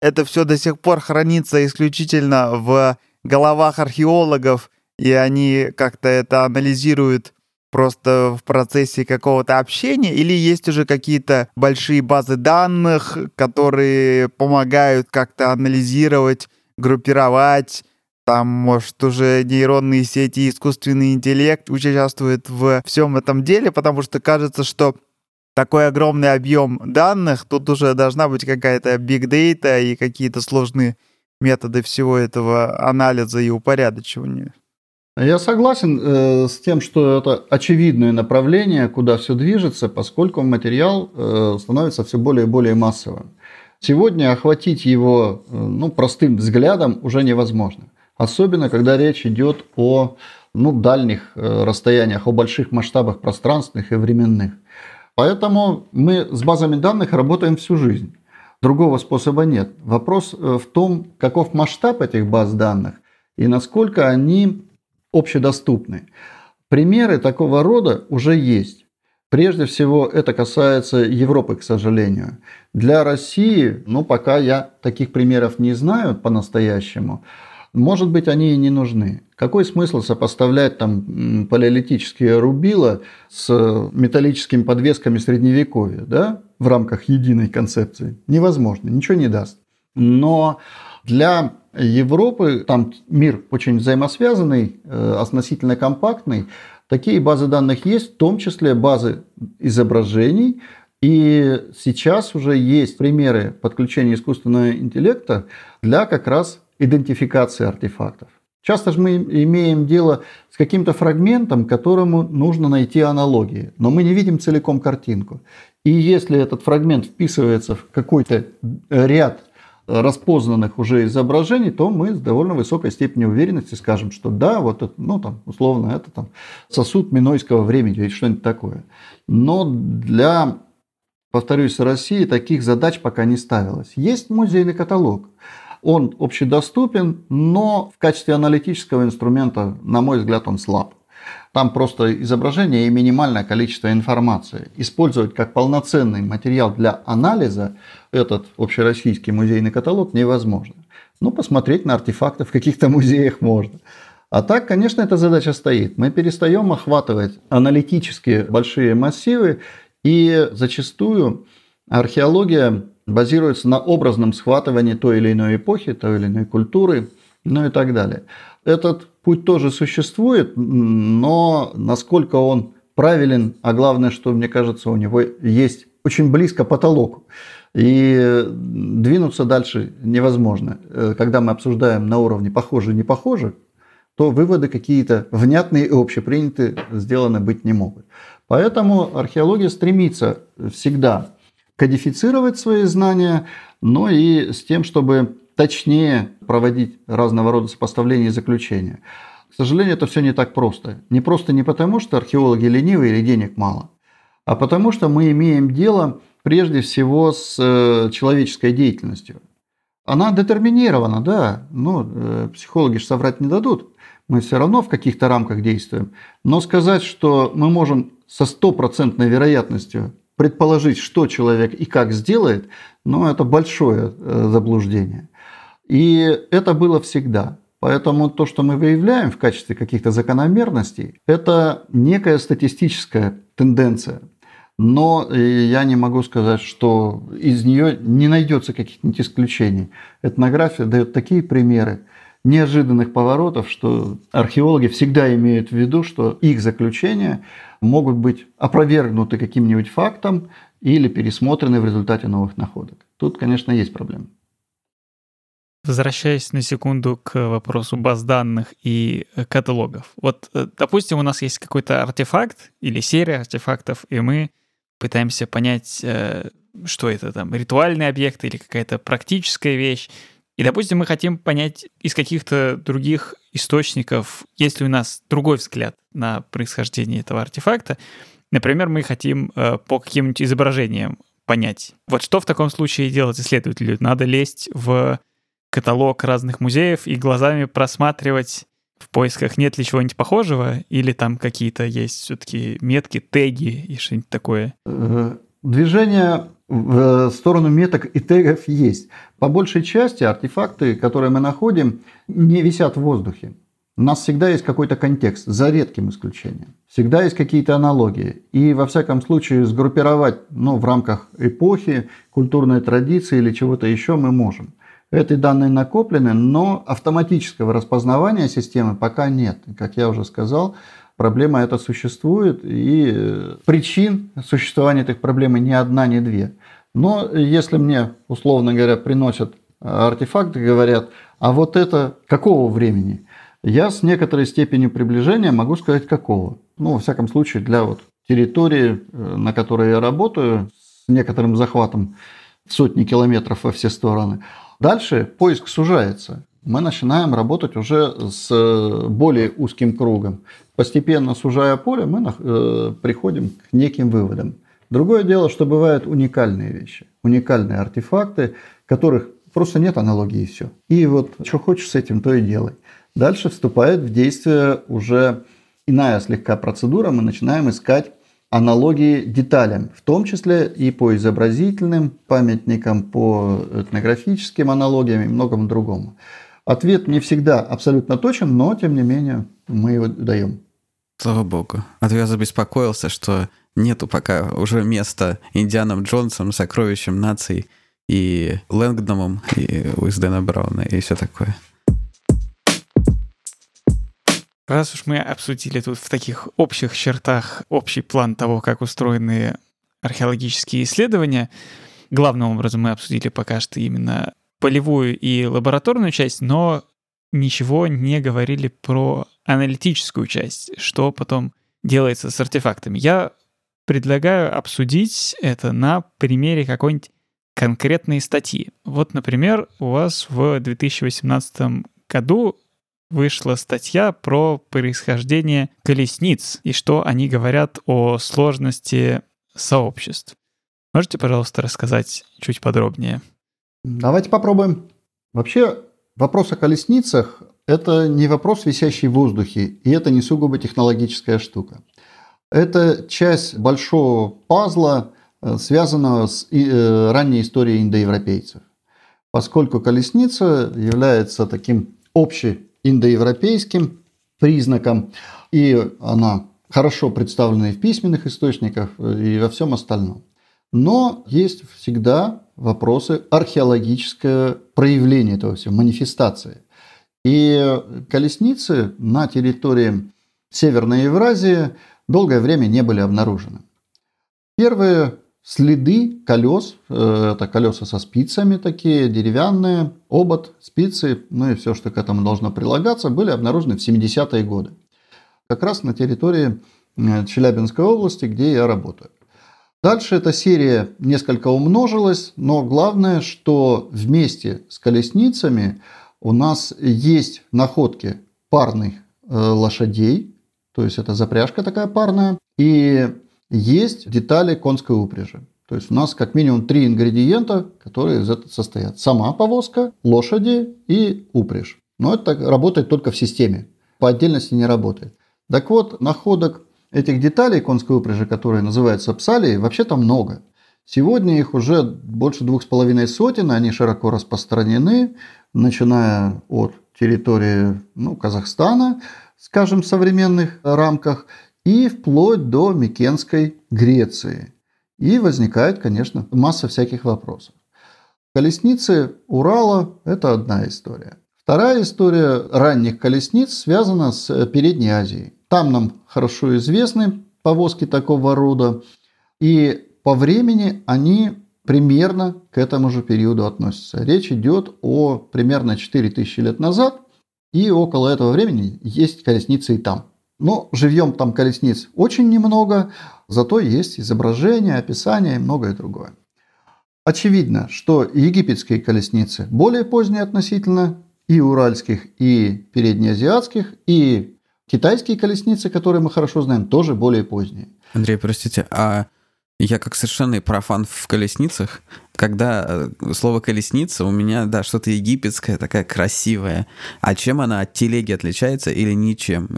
это все до сих пор хранится исключительно в головах археологов, и они как-то это анализируют просто в процессе какого-то общения, или есть уже какие-то большие базы данных, которые помогают как-то анализировать, группировать, там, может, уже нейронные сети, искусственный интеллект участвуют в всем этом деле, потому что кажется, что такой огромный объем данных, тут уже должна быть какая-то big data и какие-то сложные методы всего этого анализа и упорядочивания. Я согласен э, с тем, что это очевидное направление, куда все движется, поскольку материал э, становится все более и более массовым. Сегодня охватить его э, ну, простым взглядом уже невозможно. Особенно, когда речь идет о ну, дальних э, расстояниях, о больших масштабах пространственных и временных. Поэтому мы с базами данных работаем всю жизнь. Другого способа нет. Вопрос э, в том, каков масштаб этих баз данных и насколько они общедоступны. Примеры такого рода уже есть. Прежде всего, это касается Европы, к сожалению. Для России, ну, пока я таких примеров не знаю по-настоящему, может быть, они и не нужны. Какой смысл сопоставлять там палеолитические рубила с металлическими подвесками средневековья, да, в рамках единой концепции? Невозможно, ничего не даст. Но для Европы, там мир очень взаимосвязанный, э, относительно компактный, такие базы данных есть, в том числе базы изображений, и сейчас уже есть примеры подключения искусственного интеллекта для как раз идентификации артефактов. Часто же мы имеем дело с каким-то фрагментом, которому нужно найти аналогии, но мы не видим целиком картинку. И если этот фрагмент вписывается в какой-то ряд распознанных уже изображений, то мы с довольно высокой степенью уверенности скажем, что да, вот это, ну там, условно, это там сосуд минойского времени или что-нибудь такое. Но для, повторюсь, России таких задач пока не ставилось. Есть музейный каталог. Он общедоступен, но в качестве аналитического инструмента, на мой взгляд, он слаб. Там просто изображение и минимальное количество информации. Использовать как полноценный материал для анализа этот общероссийский музейный каталог невозможно. Ну, посмотреть на артефакты в каких-то музеях можно. А так, конечно, эта задача стоит. Мы перестаем охватывать аналитические большие массивы, и зачастую археология базируется на образном схватывании той или иной эпохи, той или иной культуры, ну и так далее. Этот путь тоже существует, но насколько он правилен, а главное, что мне кажется, у него есть очень близко потолок. И двинуться дальше невозможно. Э, когда мы обсуждаем на уровне похоже, не похоже, то выводы какие-то внятные и общепринятые сделаны быть не могут. Поэтому археология стремится всегда кодифицировать свои знания, но и с тем, чтобы точнее проводить разного рода сопоставления и заключения. К сожалению, это все не так просто. Не просто не потому, что археологи ленивые или денег мало, а потому что мы имеем дело прежде всего с э, человеческой деятельностью. Она детерминирована, да, но э, психологи же соврать не дадут. Мы все равно в каких-то рамках действуем. Но сказать, что мы можем со стопроцентной вероятностью предположить, что человек и как сделает, ну, это большое э, заблуждение. И это было всегда. Поэтому то, что мы выявляем в качестве каких-то закономерностей, это некая статистическая тенденция. Но я не могу сказать, что из нее не найдется каких-нибудь исключений. Этнография дает такие примеры неожиданных поворотов, что археологи всегда имеют в виду, что их заключения могут быть опровергнуты каким-нибудь фактом или пересмотрены в результате новых находок. Тут, конечно, есть проблемы. Возвращаясь на секунду к вопросу баз данных и э, каталогов. Вот, э, допустим, у нас есть какой-то артефакт или серия артефактов, и мы пытаемся понять, э, что это там, ритуальный объект или какая-то практическая вещь. И, допустим, мы хотим понять из каких-то других источников, есть ли у нас другой взгляд на происхождение этого артефакта. Например, мы хотим по каким-нибудь изображениям понять. Вот что в таком случае делать исследователю? Надо лезть в каталог разных музеев и глазами просматривать в поисках, нет ли чего-нибудь похожего, или там какие-то есть все-таки метки, теги и что-нибудь такое? Э, движение в сторону меток и тегов есть. По большей части артефакты, которые мы находим, не висят в воздухе. У нас всегда есть какой-то контекст, за редким исключением. Всегда есть какие-то аналогии. И во всяком случае сгруппировать ну, в рамках эпохи, культурной традиции или чего-то еще мы можем. Эти данные накоплены, но автоматического распознавания системы пока нет. Как я уже сказал, проблема эта существует, и э, причин существования этих проблем ни одна, ни две. Но если мне, условно говоря, приносят артефакты, говорят, а вот это какого времени? Я с некоторой степенью приближения могу сказать какого. Ну, во всяком случае, для вот территории, э, на которой я работаю, с некоторым захватом сотни километров во все стороны – Дальше поиск сужается. Мы начинаем работать уже с э, более узким кругом. Постепенно сужая поле, мы э, приходим к неким выводам. Другое дело, что бывают уникальные вещи, уникальные артефакты, которых просто нет аналогии и все. И вот что хочешь с этим, то и делай. Дальше вступает в действие уже иная слегка процедура. Мы начинаем искать аналогии деталям, в том числе и по изобразительным памятникам, по этнографическим аналогиям и многому другому. Ответ не всегда абсолютно точен, но тем не менее мы его даем. Слава богу. А то я забеспокоился, что нету пока уже места Индианом Джонсом, сокровищем наций и Лэнгдомом, и Уиздена Брауна, и все такое. Раз уж мы обсудили тут в таких общих чертах общий план того, как устроены археологические исследования, главным образом мы обсудили пока что именно полевую и лабораторную часть, но ничего не говорили про аналитическую часть, что потом делается с артефактами. Я предлагаю обсудить это на примере какой-нибудь конкретной статьи. Вот, например, у вас в 2018 году вышла статья про происхождение колесниц и что они говорят о сложности сообществ. Можете, пожалуйста, рассказать чуть подробнее? Давайте попробуем. Вообще, вопрос о колесницах – это не вопрос, висящий в воздухе, и это не сугубо технологическая штука. Это часть большого пазла, э, связанного с э, ранней историей индоевропейцев. Поскольку колесница является таким общей индоевропейским признаком, и она хорошо представлена и в письменных источниках, и во всем остальном. Но есть всегда вопросы археологическое проявление этого всего, манифестации. И колесницы на территории Северной Евразии долгое время не были обнаружены. Первые следы колес, э, это колеса со спицами такие, деревянные, обод, спицы, ну и все, что к этому должно прилагаться, были обнаружены в 70-е годы. Как раз на территории э, Челябинской области, где я работаю. Дальше эта серия несколько умножилась, но главное, что вместе с колесницами у нас есть находки парных э, лошадей, то есть это запряжка такая парная, и есть детали конской упряжи. То есть у нас как минимум три ингредиента, которые из этого состоят. Сама повозка, лошади и упряжь. Но это работает только в системе. По отдельности не работает. Так вот, находок этих деталей конской упряжи, которые называются псалии, вообще-то много. Сегодня их уже больше двух с половиной сотен, они широко распространены, начиная от территории ну, Казахстана, скажем, в современных рамках, и вплоть до Микенской Греции. И возникает, конечно, масса всяких вопросов. Колесницы Урала – это одна история. Вторая история ранних колесниц связана с Передней Азией. Там нам хорошо известны повозки такого рода. И по времени они примерно к этому же периоду относятся. Речь идет о примерно 4000 лет назад, и около этого времени есть колесницы и там. Но живьем там колесниц очень немного, зато есть изображения, описания и многое другое. Очевидно, что египетские колесницы более поздние относительно и уральских, и переднеазиатских, и китайские колесницы, которые мы хорошо знаем, тоже более поздние. Андрей, простите, а я как совершенный профан в колесницах, когда э, слово колесница у меня, да, что-то египетское, такая красивая. А чем она от телеги отличается или ничем?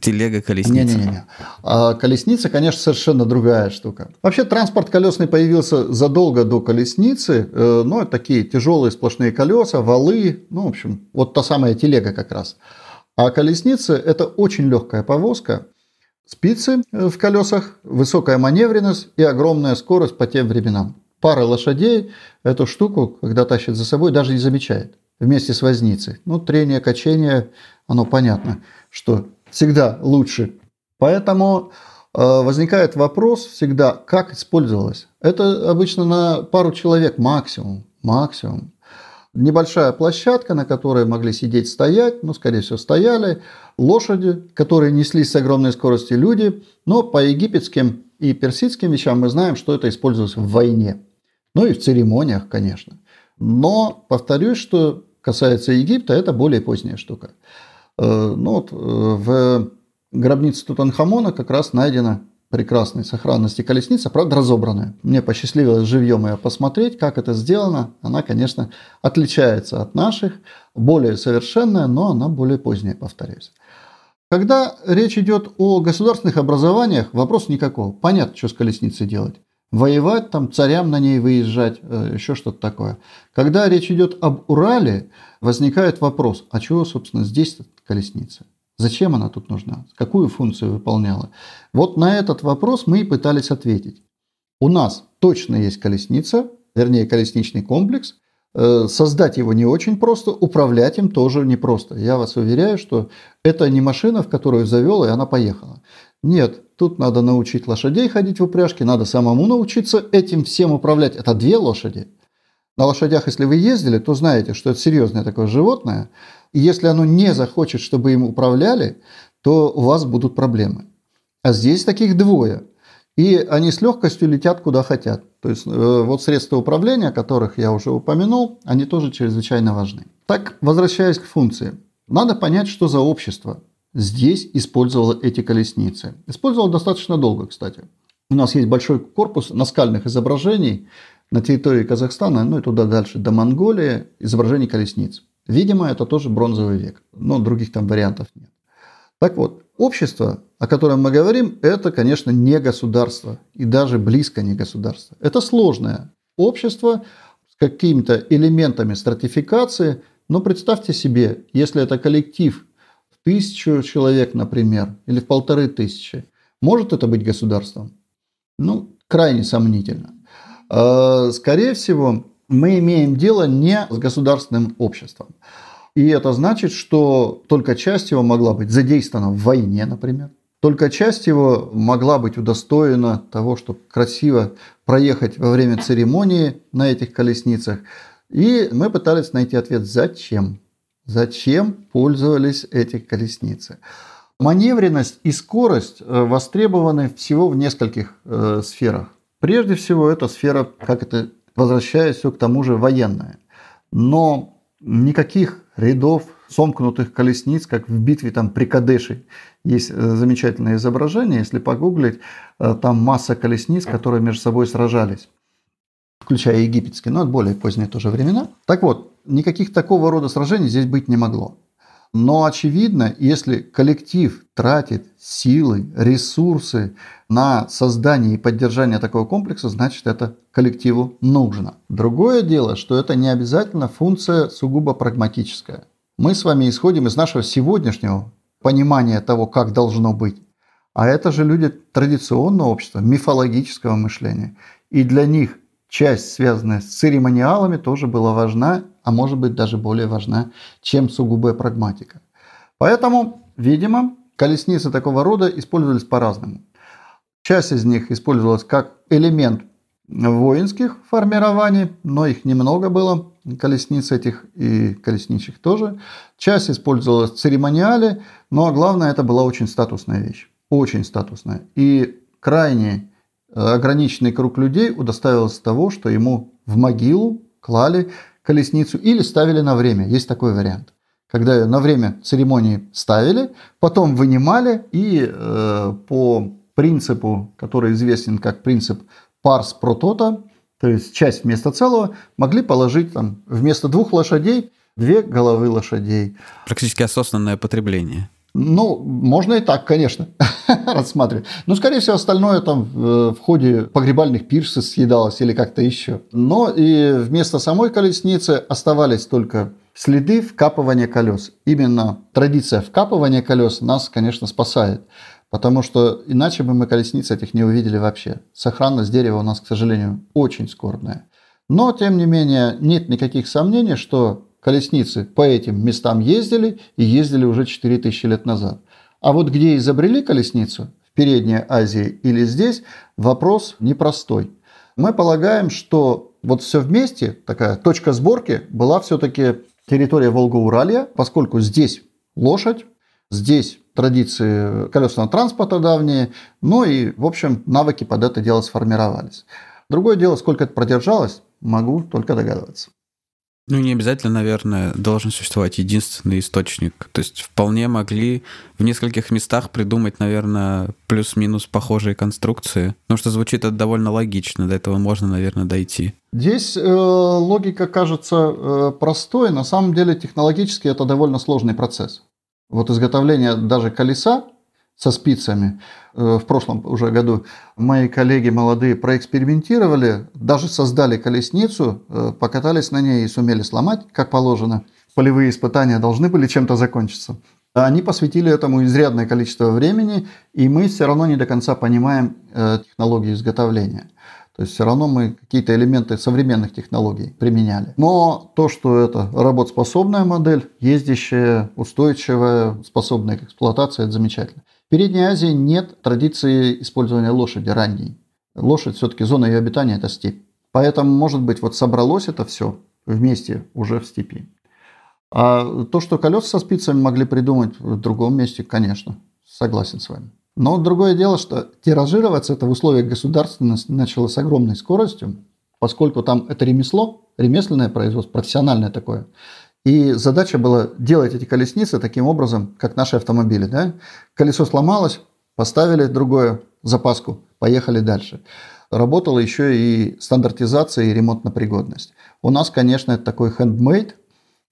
Телега, колесница? Не-не-не. А колесница, конечно, совершенно другая штука. Вообще транспорт колесный появился задолго до колесницы, э, но такие тяжелые сплошные колеса, валы, ну, в общем, вот та самая телега как раз. А колесница – это очень легкая повозка, Спицы э, в колесах, высокая маневренность и огромная скорость по тем временам. Пара лошадей эту штуку, когда тащит за собой, даже не замечает вместе с возницей. Ну, трение, качение, оно понятно, что всегда лучше. Поэтому э, возникает вопрос всегда, как использовалось. Это обычно на пару человек максимум. Максимум небольшая площадка, на которой могли сидеть, стоять, ну, скорее всего, стояли, лошади, которые неслись с огромной скоростью люди, но по египетским и персидским вещам мы знаем, что это использовалось в войне. Ну и в церемониях, конечно. Но, повторюсь, что касается Египта, это более поздняя штука. Э, ну, вот, э, в гробнице Тутанхамона как раз найдено прекрасной сохранности колесница, правда разобранная. Мне посчастливилось живьем ее посмотреть, как это сделано. Она, конечно, отличается от наших, более совершенная, но она более поздняя, повторюсь. Когда речь идет о государственных образованиях, вопрос никакого. Понятно, что с колесницей делать. Воевать, там, царям на ней выезжать, э, еще что-то такое. Когда речь идет об Урале, возникает вопрос, а чего, собственно, здесь колесница? Зачем она тут нужна? Какую функцию выполняла? Вот на этот вопрос мы и пытались ответить. У нас точно есть колесница, вернее колесничный комплекс. Э, создать его не очень просто, управлять им тоже непросто. Я вас уверяю, что это не машина, в которую завел, и она поехала. Нет, тут надо научить лошадей ходить в упряжке, надо самому научиться этим всем управлять. Это две лошади. На лошадях, если вы ездили, то знаете, что это серьезное такое животное – и если оно не захочет, чтобы им управляли, то у вас будут проблемы. А здесь таких двое. И они с легкостью летят куда хотят. То есть э, вот средства управления, о которых я уже упомянул, они тоже чрезвычайно важны. Так, возвращаясь к функции. Надо понять, что за общество здесь использовало эти колесницы. Использовало достаточно долго, кстати. У нас есть большой корпус наскальных изображений на территории Казахстана, ну и туда дальше, до Монголии, изображений колесниц. Видимо, это тоже бронзовый век, но других там вариантов нет. Так вот, общество, о котором мы говорим, это, конечно, не государство и даже близко не государство. Это сложное общество с какими-то элементами стратификации, но представьте себе, если это коллектив тысячу человек, например, или в полторы тысячи, может это быть государством? Ну, крайне сомнительно. А, скорее всего, мы имеем дело не с государственным обществом. И это значит, что только часть его могла быть задействована в войне, например. Только часть его могла быть удостоена того, чтобы красиво проехать во время церемонии на этих колесницах. И мы пытались найти ответ, зачем? Зачем пользовались эти колесницы? Маневренность и скорость э, востребованы всего в нескольких э, сферах. Прежде всего, это сфера, как это возвращаясь все к тому же военное. Но никаких рядов сомкнутых колесниц, как в битве там при Кадеши. Есть э, замечательное изображение, если погуглить, э, там масса колесниц, которые между собой сражались, включая египетские, но это более поздние тоже времена. Так вот, никаких такого рода сражений здесь быть не могло. Но очевидно, если коллектив тратит силы, ресурсы на создание и поддержание такого комплекса, значит это коллективу нужно. Другое дело, что это не обязательно функция сугубо прагматическая. Мы с вами исходим из нашего сегодняшнего понимания того, как должно быть. А это же люди традиционного общества, мифологического мышления. И для них часть, связанная с церемониалами, тоже была важна, а может быть даже более важна, чем сугубая прагматика. Поэтому, видимо, колесницы такого рода использовались по-разному. Часть из них использовалась как элемент воинских формирований, но их немного было, колесниц этих и колесничих тоже. Часть использовалась в церемониале, но главное, это была очень статусная вещь. Очень статусная. И крайне ограниченный круг людей удостаивался того, что ему в могилу клали колесницу или ставили на время. Есть такой вариант. Когда на время церемонии ставили, потом вынимали и э, по принципу, который известен как принцип парс протота, то есть часть вместо целого, могли положить там вместо двух лошадей две головы лошадей. Практически осознанное потребление. Ну, можно и так, конечно, рассматривать. Но, скорее всего, остальное там в ходе погребальных пирсов съедалось или как-то еще. Но и вместо самой колесницы оставались только следы вкапывания колес. Именно традиция вкапывания колес нас, конечно, спасает. Потому что иначе бы мы колесниц этих не увидели вообще. Сохранность дерева у нас, к сожалению, очень скорбная. Но, тем не менее, нет никаких сомнений, что колесницы по этим местам ездили и ездили уже 4000 лет назад. А вот где изобрели колесницу, в Передней Азии или здесь, вопрос непростой. Мы полагаем, что вот все вместе, такая точка сборки, была все-таки территория Волга-Уралья, поскольку здесь лошадь, здесь традиции колесного транспорта давние, ну и, в общем, навыки под это дело сформировались. Другое дело, сколько это продержалось, могу только догадываться. Ну, не обязательно, наверное, должен существовать единственный источник. То есть вполне могли в нескольких местах придумать, наверное, плюс-минус похожие конструкции. Ну, что звучит это довольно логично, до этого можно, наверное, дойти. Здесь э, логика кажется э, простой, на самом деле технологически это довольно сложный процесс. Вот изготовление даже колеса со спицами э, в прошлом уже году мои коллеги молодые проэкспериментировали, даже создали колесницу, э, покатались на ней и сумели сломать, как положено. Полевые испытания должны были чем-то закончиться. Они посвятили этому изрядное количество времени, и мы все равно не до конца понимаем э, технологию изготовления. То есть все равно мы какие-то элементы современных технологий применяли. Но то, что это работоспособная модель, ездящая, устойчивая, способная к эксплуатации, это замечательно. Передней Азии нет традиции использования лошади ранней. Лошадь все-таки зона ее обитания – это степь. Поэтому, может быть, вот собралось это все вместе уже в степи. А то, что колеса со спицами могли придумать в другом месте, конечно, согласен с вами. Но другое дело, что тиражироваться это в условиях государственности начало с огромной скоростью, поскольку там это ремесло, ремесленное производство, профессиональное такое. И задача была делать эти колесницы таким образом, как наши автомобили. Да? Колесо сломалось, поставили другое запаску, поехали дальше. Работала еще и стандартизация и ремонтно-пригодность. У нас, конечно, это такой handmade,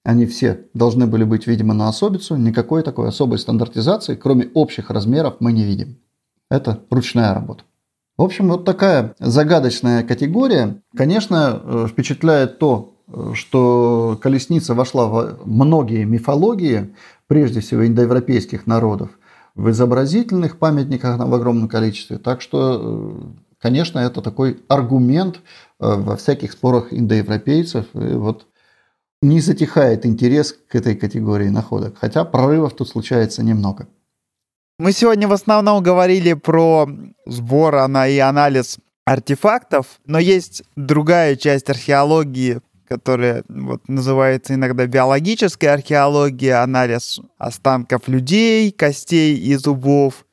они все должны были быть, видимо, на особицу. Никакой такой особой стандартизации, кроме общих размеров, мы не видим. Это ручная работа. В общем, вот такая загадочная категория. Конечно, э, впечатляет то, что колесница вошла в многие мифологии, прежде всего индоевропейских народов, в изобразительных памятниках в огромном количестве. Так что, э, конечно, это такой аргумент во всяких спорах индоевропейцев. И вот не затихает интерес к этой категории находок, хотя прорывов тут случается немного. Мы сегодня в основном говорили про сбор и анализ артефактов, но есть другая часть археологии, которая вот, называется иногда биологической археологией, анализ останков людей, костей и зубов,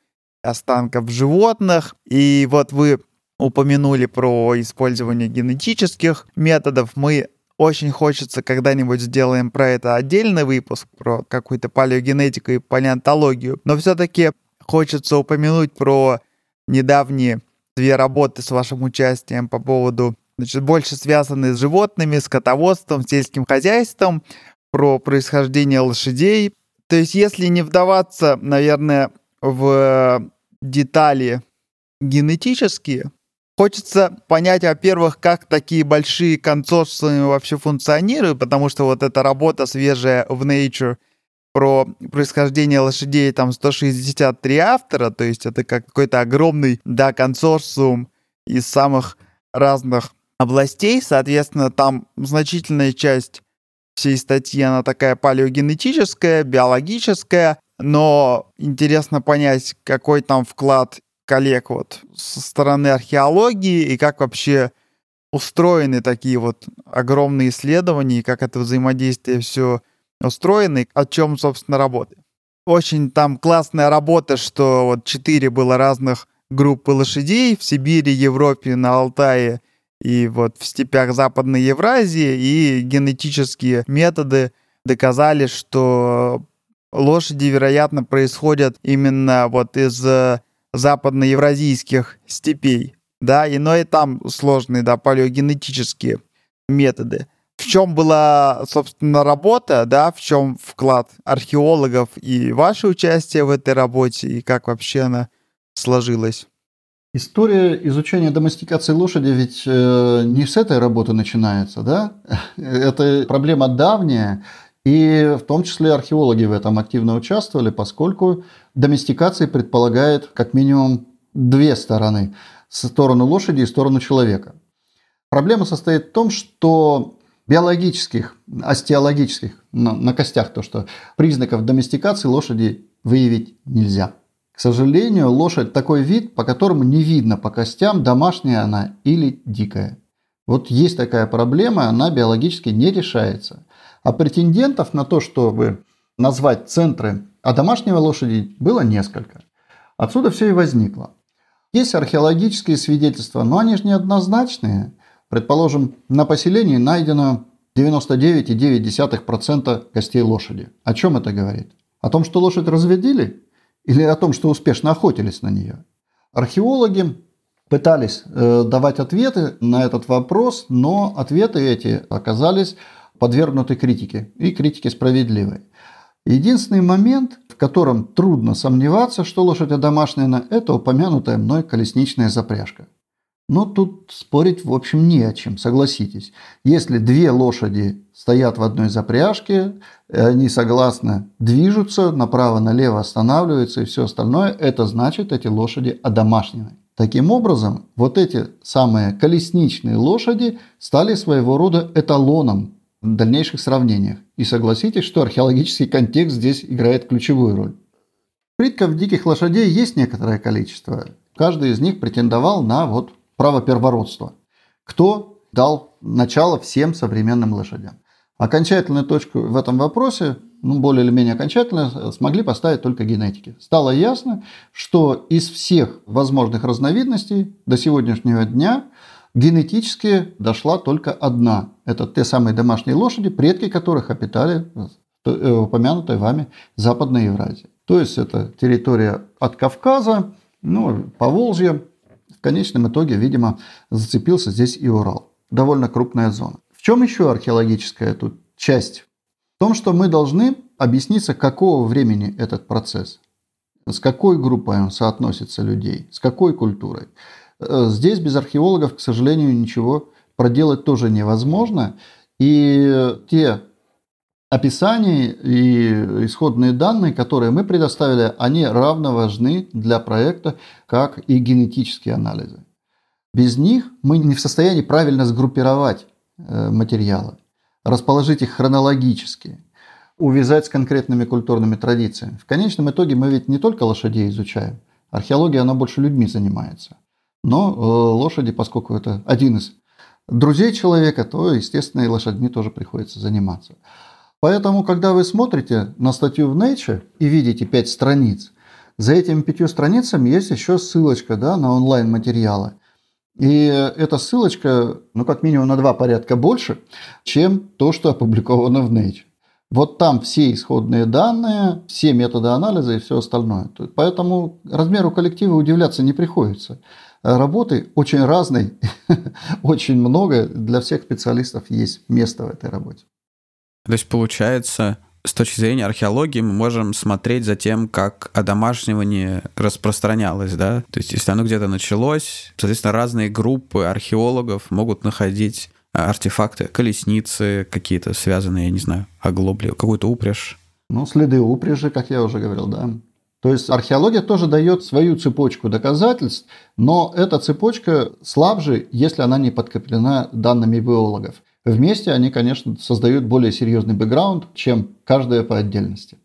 останков животных. И вот вы упомянули про использование генетических методов. Мы очень хочется когда-нибудь сделаем про это отдельный выпуск, про какую-то палеогенетику и палеонтологию. Но все-таки хочется упомянуть про недавние две работы с вашим участием по поводу, значит, больше связанные с животными, скотоводством, сельским хозяйством, про происхождение лошадей. То есть, если не вдаваться, наверное, в детали генетические, хочется понять, во-первых, как такие большие консорциумы вообще функционируют, потому что вот эта работа свежая в Nature про происхождение лошадей, там 163 автора, то есть это как какой-то огромный, да, консорциум из самых разных областей, соответственно, там значительная часть всей статьи, она такая палеогенетическая, биологическая, но интересно понять, какой там вклад коллег вот со стороны археологии и как вообще устроены такие вот огромные исследования, и как это взаимодействие все устроено, и о чем, собственно, работы. Очень там классная работа, что вот четыре было разных группы лошадей в Сибири, Европе, на Алтае и вот в степях Западной Евразии, и генетические методы доказали, что лошади, вероятно, происходят именно вот из э, западноевразийских степей, да, и, но и там сложные, да, палеогенетические методы. В чем была, собственно, работа, да, в чем вклад археологов и ваше участие в этой работе, и как вообще она сложилась? История изучения доместикации лошади ведь э, не с этой работы начинается, да? Это проблема давняя, и в том числе археологи в этом активно участвовали, поскольку доместикация предполагает как минимум две стороны. Сторону лошади и сторону человека. Проблема состоит в том, что биологических, остеологических, на, на костях то, что признаков доместикации лошади выявить нельзя. К сожалению, лошадь такой вид, по которому не видно по костям, домашняя она или дикая. Вот есть такая проблема, она биологически не решается. А претендентов на то, чтобы назвать центры а домашнего лошади, было несколько. Отсюда все и возникло. Есть археологические свидетельства, но они же неоднозначные. Предположим, на поселении найдено 99,9% костей лошади. О чем это говорит? О том, что лошадь разведили? Или о том, что успешно охотились на нее. Археологи пытались э, давать ответы на этот вопрос, но ответы эти оказались подвергнуты критике, и критике справедливой. Единственный момент, в котором трудно сомневаться, что лошадь домашняя, это упомянутая мной колесничная запряжка. Но тут спорить, в общем, не о чем, согласитесь. Если две лошади стоят в одной запряжке, они согласно движутся, направо-налево останавливаются и все остальное, это значит, эти лошади одомашнены. Таким образом, вот эти самые колесничные лошади стали своего рода эталоном в дальнейших сравнениях. И согласитесь, что археологический контекст здесь играет ключевую роль. Притков диких лошадей есть некоторое количество. Каждый из них претендовал на вот право первородства. Кто дал начало всем современным лошадям? Окончательную точку в этом вопросе, ну, более или менее окончательно, смогли поставить только генетики. Стало ясно, что из всех возможных разновидностей до сегодняшнего дня генетически дошла только одна. Это те самые домашние лошади, предки которых обитали э, упомянутой вами Западной Евразии. То есть это территория от Кавказа, ну, по Волжье. В конечном итоге, видимо, зацепился здесь и Урал. Довольно крупная зона. В чем еще археологическая тут часть? В том, что мы должны объясниться, какого времени этот процесс, с какой группой он соотносится людей, с какой культурой. Э, здесь без археологов, к сожалению, ничего проделать тоже невозможно. И те описания и исходные данные, которые мы предоставили, они равно важны для проекта, как и генетические анализы. Без них мы не в состоянии правильно сгруппировать Э, материалы, расположить их хронологически, увязать с конкретными культурными традициями. В конечном итоге мы ведь не только лошадей изучаем. Археология, она больше людьми занимается. Но э, лошади, поскольку это один из друзей человека, то, естественно, и лошадьми тоже приходится заниматься. Поэтому, когда вы смотрите на статью в Nature и видите пять страниц, за этими пятью страницами есть еще ссылочка да, на онлайн-материалы – и эта ссылочка, ну, как минимум на два порядка больше, чем то, что опубликовано в Nature. Вот там все исходные данные, все методы анализа и все остальное. Поэтому размеру коллектива удивляться не приходится. Работы очень разной, очень много. Для всех специалистов есть место в этой работе. То есть получается, с точки зрения археологии мы можем смотреть за тем, как одомашнивание распространялось, да? То есть если оно где-то началось, соответственно, разные группы археологов могут находить артефакты, колесницы какие-то связанные, я не знаю, оглобли, какую-то упряжь. Ну, следы упряжи, как я уже говорил, да. То есть археология тоже дает свою цепочку доказательств, но эта цепочка слабже, если она не подкреплена данными биологов. Вместе они, конечно, создают более серьезный бэкграунд, чем каждая по отдельности.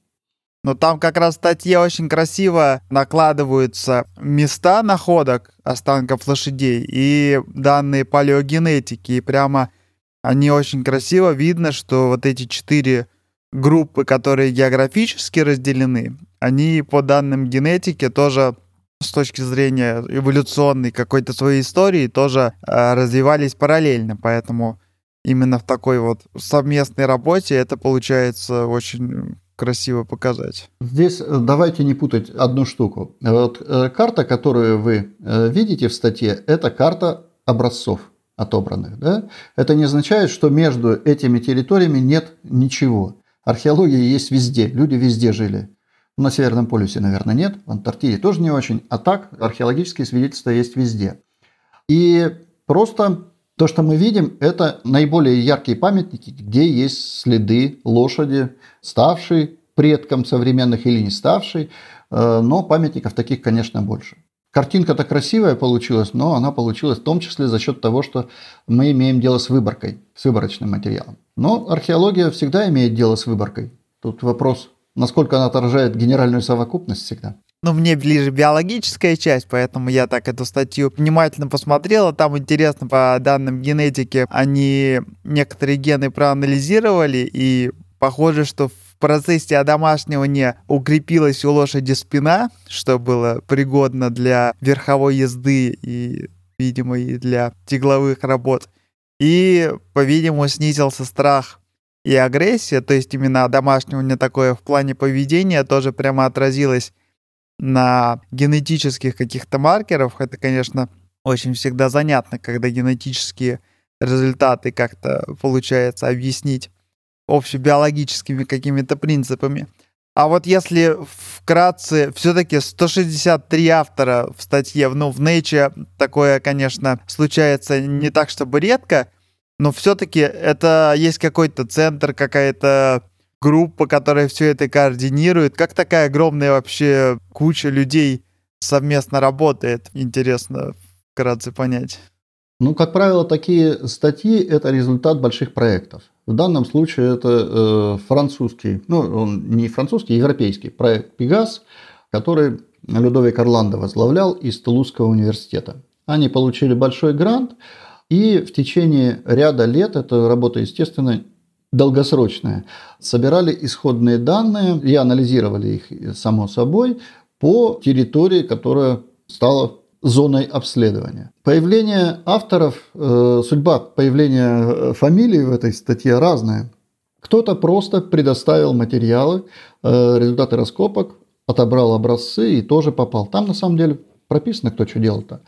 Но там как раз в статье очень красиво накладываются места находок останков лошадей и данные палеогенетики. И прямо они очень красиво видно, что вот эти четыре группы, которые географически разделены, они по данным генетики тоже с точки зрения эволюционной какой-то своей истории тоже э, развивались параллельно. Поэтому именно в такой вот совместной работе это получается очень красиво показать. Здесь э, давайте не путать одну штуку. Вот э, карта, которую вы э, видите в статье, это карта образцов отобранных. Да? Это не означает, что между этими территориями нет ничего. Археология есть везде, люди везде жили. На Северном полюсе, наверное, нет, в Антарктиде тоже не очень. А так археологические свидетельства есть везде. И просто то, что мы видим, это наиболее яркие памятники, где есть следы лошади, ставшей предком современных или не ставшей, э, но памятников таких, конечно, больше. Картинка-то красивая получилась, но она получилась в том числе за счет того, что мы имеем дело с выборкой, с выборочным материалом. Но археология всегда имеет дело с выборкой. Тут вопрос, насколько она отражает генеральную совокупность всегда. Ну, мне ближе биологическая часть, поэтому я так эту статью внимательно посмотрела. Там интересно, по данным генетики, они некоторые гены проанализировали, и похоже, что в процессе одомашнивания укрепилась у лошади спина, что было пригодно для верховой езды и, видимо, и для тягловых работ. И, по-видимому, снизился страх и агрессия, то есть именно одомашнивание такое в плане поведения тоже прямо отразилось на генетических каких-то маркеров, это, конечно, очень всегда занятно, когда генетические результаты как-то получается объяснить общебиологическими какими-то принципами. А вот если вкратце, все-таки 163 автора в статье, ну, в Nature такое, конечно, случается не так, чтобы редко, но все-таки это есть какой-то центр, какая-то группа, которая все это координирует. Как такая огромная вообще куча людей совместно работает? Интересно вкратце понять. Ну, как правило, такие статьи – это результат больших проектов. В данном случае это э, французский, ну, он не французский, европейский проект «Пегас», который Людовик Орландо возглавлял из Тулузского университета. Они получили большой грант, и в течение ряда лет, эта работа, естественно, долгосрочная, собирали исходные данные и анализировали их, само собой, по территории, которая стала зоной обследования. Появление авторов, э, судьба появления э, фамилий в этой статье разная. Кто-то просто предоставил материалы, э, результаты раскопок, отобрал образцы и тоже попал. Там на самом деле прописано, кто что делал-то.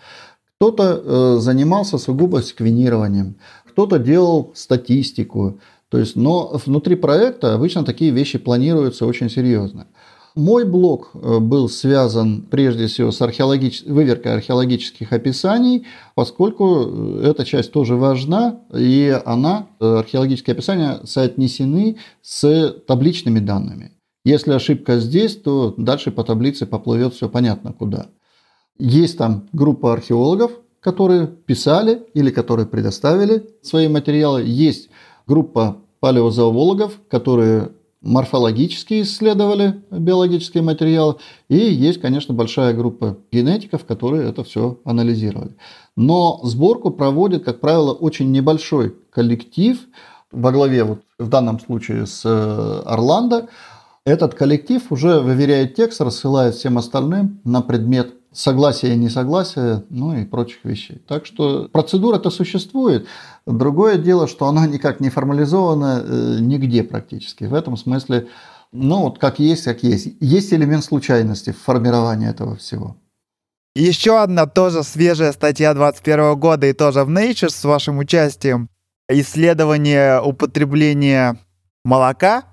Кто-то занимался сугубо сквинированием, кто-то делал статистику, то есть, но внутри проекта обычно такие вещи планируются очень серьезно. Мой блог э, был связан прежде всего с археологич... выверкой археологических описаний, поскольку э, эта часть тоже важна, и она, э, археологические описания, соотнесены с табличными данными. Если ошибка здесь, то дальше по таблице поплывет все понятно куда. Есть там группа археологов, которые писали или которые предоставили свои материалы. Есть группа палеозоологов, которые морфологически исследовали биологические материалы, и есть, конечно, большая группа генетиков, которые это все анализировали. Но сборку проводит, как правило, очень небольшой коллектив во главе, вот в данном случае с э, Орландо. Этот коллектив уже выверяет текст, рассылает всем остальным на предмет согласия и несогласия, ну и прочих вещей. Так что процедура-то существует. Другое дело, что она никак не формализована э, нигде практически. В этом смысле, ну вот как есть, как есть. Есть элемент случайности в формировании этого всего. Еще одна тоже свежая статья 21 года и тоже в Nature с вашим участием. Исследование употребления молока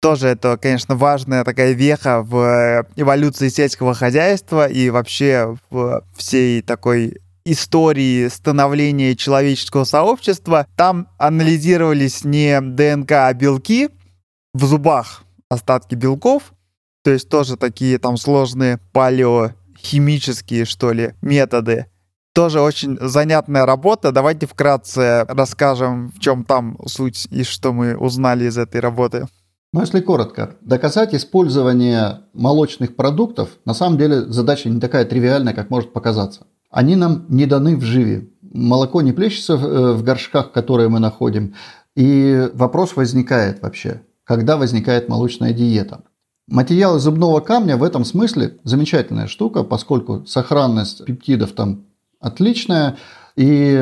Тоже это, конечно, важная такая веха в э, эволюции сельского хозяйства и вообще в всей такой истории становления человеческого сообщества. Там анализировались не ДНК, а белки в зубах, остатки белков. То есть тоже такие там сложные палеохимические, что ли, методы. Тоже очень занятная работа. Давайте вкратце расскажем, в чем там суть и что мы узнали из этой работы. Ну, если коротко, доказать использование молочных продуктов на самом деле задача не такая тривиальная, как может показаться. Они нам не даны в живе. Молоко не плещется в э, горшках, которые мы находим. И вопрос возникает вообще, когда возникает молочная диета. Материалы зубного камня в этом смысле замечательная штука, поскольку сохранность пептидов там отличная, и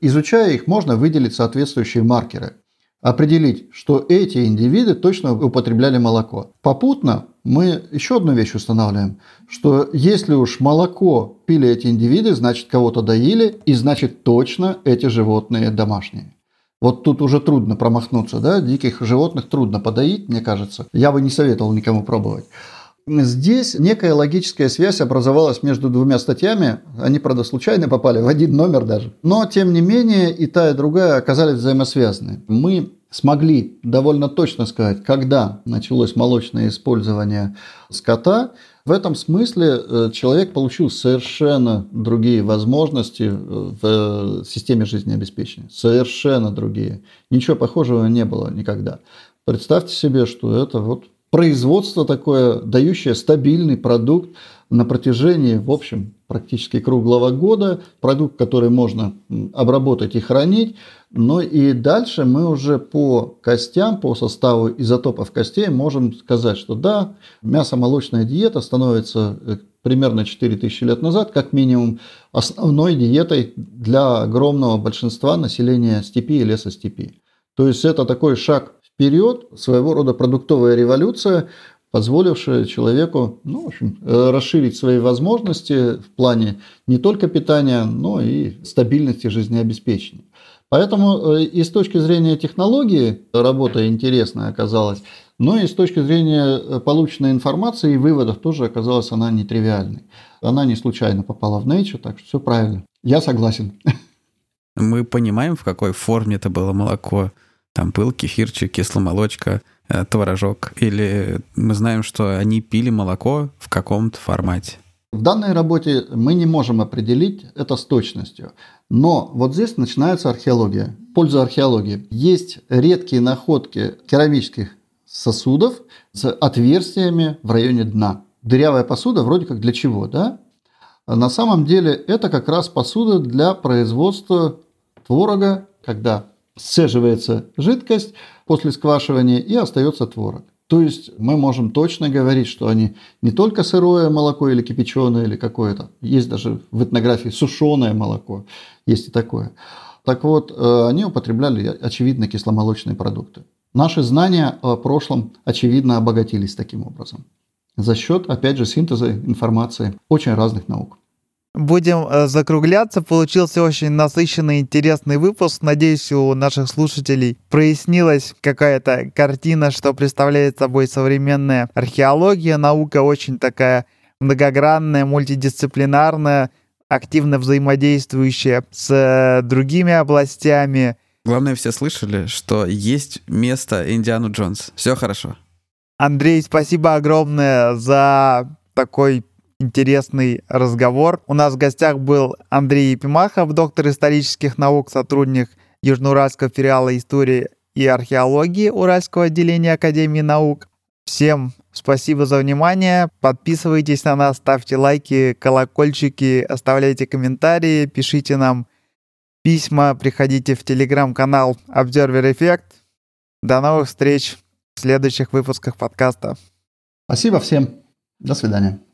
изучая их, можно выделить соответствующие маркеры определить, что эти индивиды точно употребляли молоко. Попутно мы еще одну вещь устанавливаем, что если уж молоко пили эти индивиды, значит кого-то доили, и значит точно эти животные домашние. Вот тут уже трудно промахнуться, да, диких животных трудно подоить, мне кажется. Я бы не советовал никому пробовать. Здесь некая логическая связь образовалась между двумя статьями. Они, правда, случайно попали в один номер даже. Но, тем не менее, и та, и другая оказались взаимосвязаны. Мы смогли довольно точно сказать, когда началось молочное использование скота. В этом смысле э, человек получил совершенно другие возможности э, в системе жизнеобеспечения. Совершенно другие. Ничего похожего не было никогда. Представьте себе, что это вот производство такое, дающее стабильный продукт на протяжении, в общем, практически круглого года, продукт, который можно обработать и хранить. Но и дальше мы уже по костям, по составу изотопов костей можем сказать, что да, мясо-молочная диета становится э, примерно 4000 лет назад, как минимум, основной диетой для огромного большинства населения степи и лесостепи. То есть это такой шаг вперед, своего рода продуктовая революция, позволившая человеку ну, в общем, э, расширить свои возможности в плане не только питания, но и стабильности жизнеобеспечения. Поэтому э, и с точки зрения технологии работа интересная оказалась, но и с точки зрения э, полученной информации и выводов тоже оказалась она нетривиальной. Она не случайно попала в Nature, так что все правильно. Я согласен. Мы понимаем, в какой форме это было молоко. Там был кефирчик, кисломолочка, творожок. Или мы знаем, что они пили молоко в каком-то формате. В данной работе мы не можем определить это с точностью. Но вот здесь начинается археология. Польза археологии. Есть редкие находки керамических сосудов с отверстиями в районе дна. Дырявая посуда вроде как для чего, да? на самом деле это как раз посуда для производства творога, когда сцеживается жидкость после сквашивания и остается творог. То есть мы можем точно говорить, что они не только сырое молоко или кипяченое или какое-то, есть даже в этнографии сушеное молоко, есть и такое. Так вот, э, они употребляли, очевидно, кисломолочные продукты. Наши знания о прошлом, очевидно, обогатились таким образом. За счет, опять же, синтеза информации очень разных наук. Будем э, закругляться. Получился очень насыщенный, интересный выпуск. Надеюсь, у наших слушателей прояснилась какая-то картина, что представляет собой современная археология. Наука очень такая многогранная, мультидисциплинарная, активно взаимодействующая с э, другими областями. Главное, все слышали, что есть место Индиану Джонс. Все хорошо. Андрей, спасибо огромное за такой интересный разговор. У нас в гостях был Андрей Епимахов, доктор исторических наук, сотрудник Южноуральского филиала истории и археологии Уральского отделения Академии наук. Всем спасибо за внимание. Подписывайтесь на нас, ставьте лайки, колокольчики, оставляйте комментарии, пишите нам письма, приходите в телеграм-канал Observer Effect. До новых встреч в следующих выпусках подкаста. Спасибо всем. До свидания.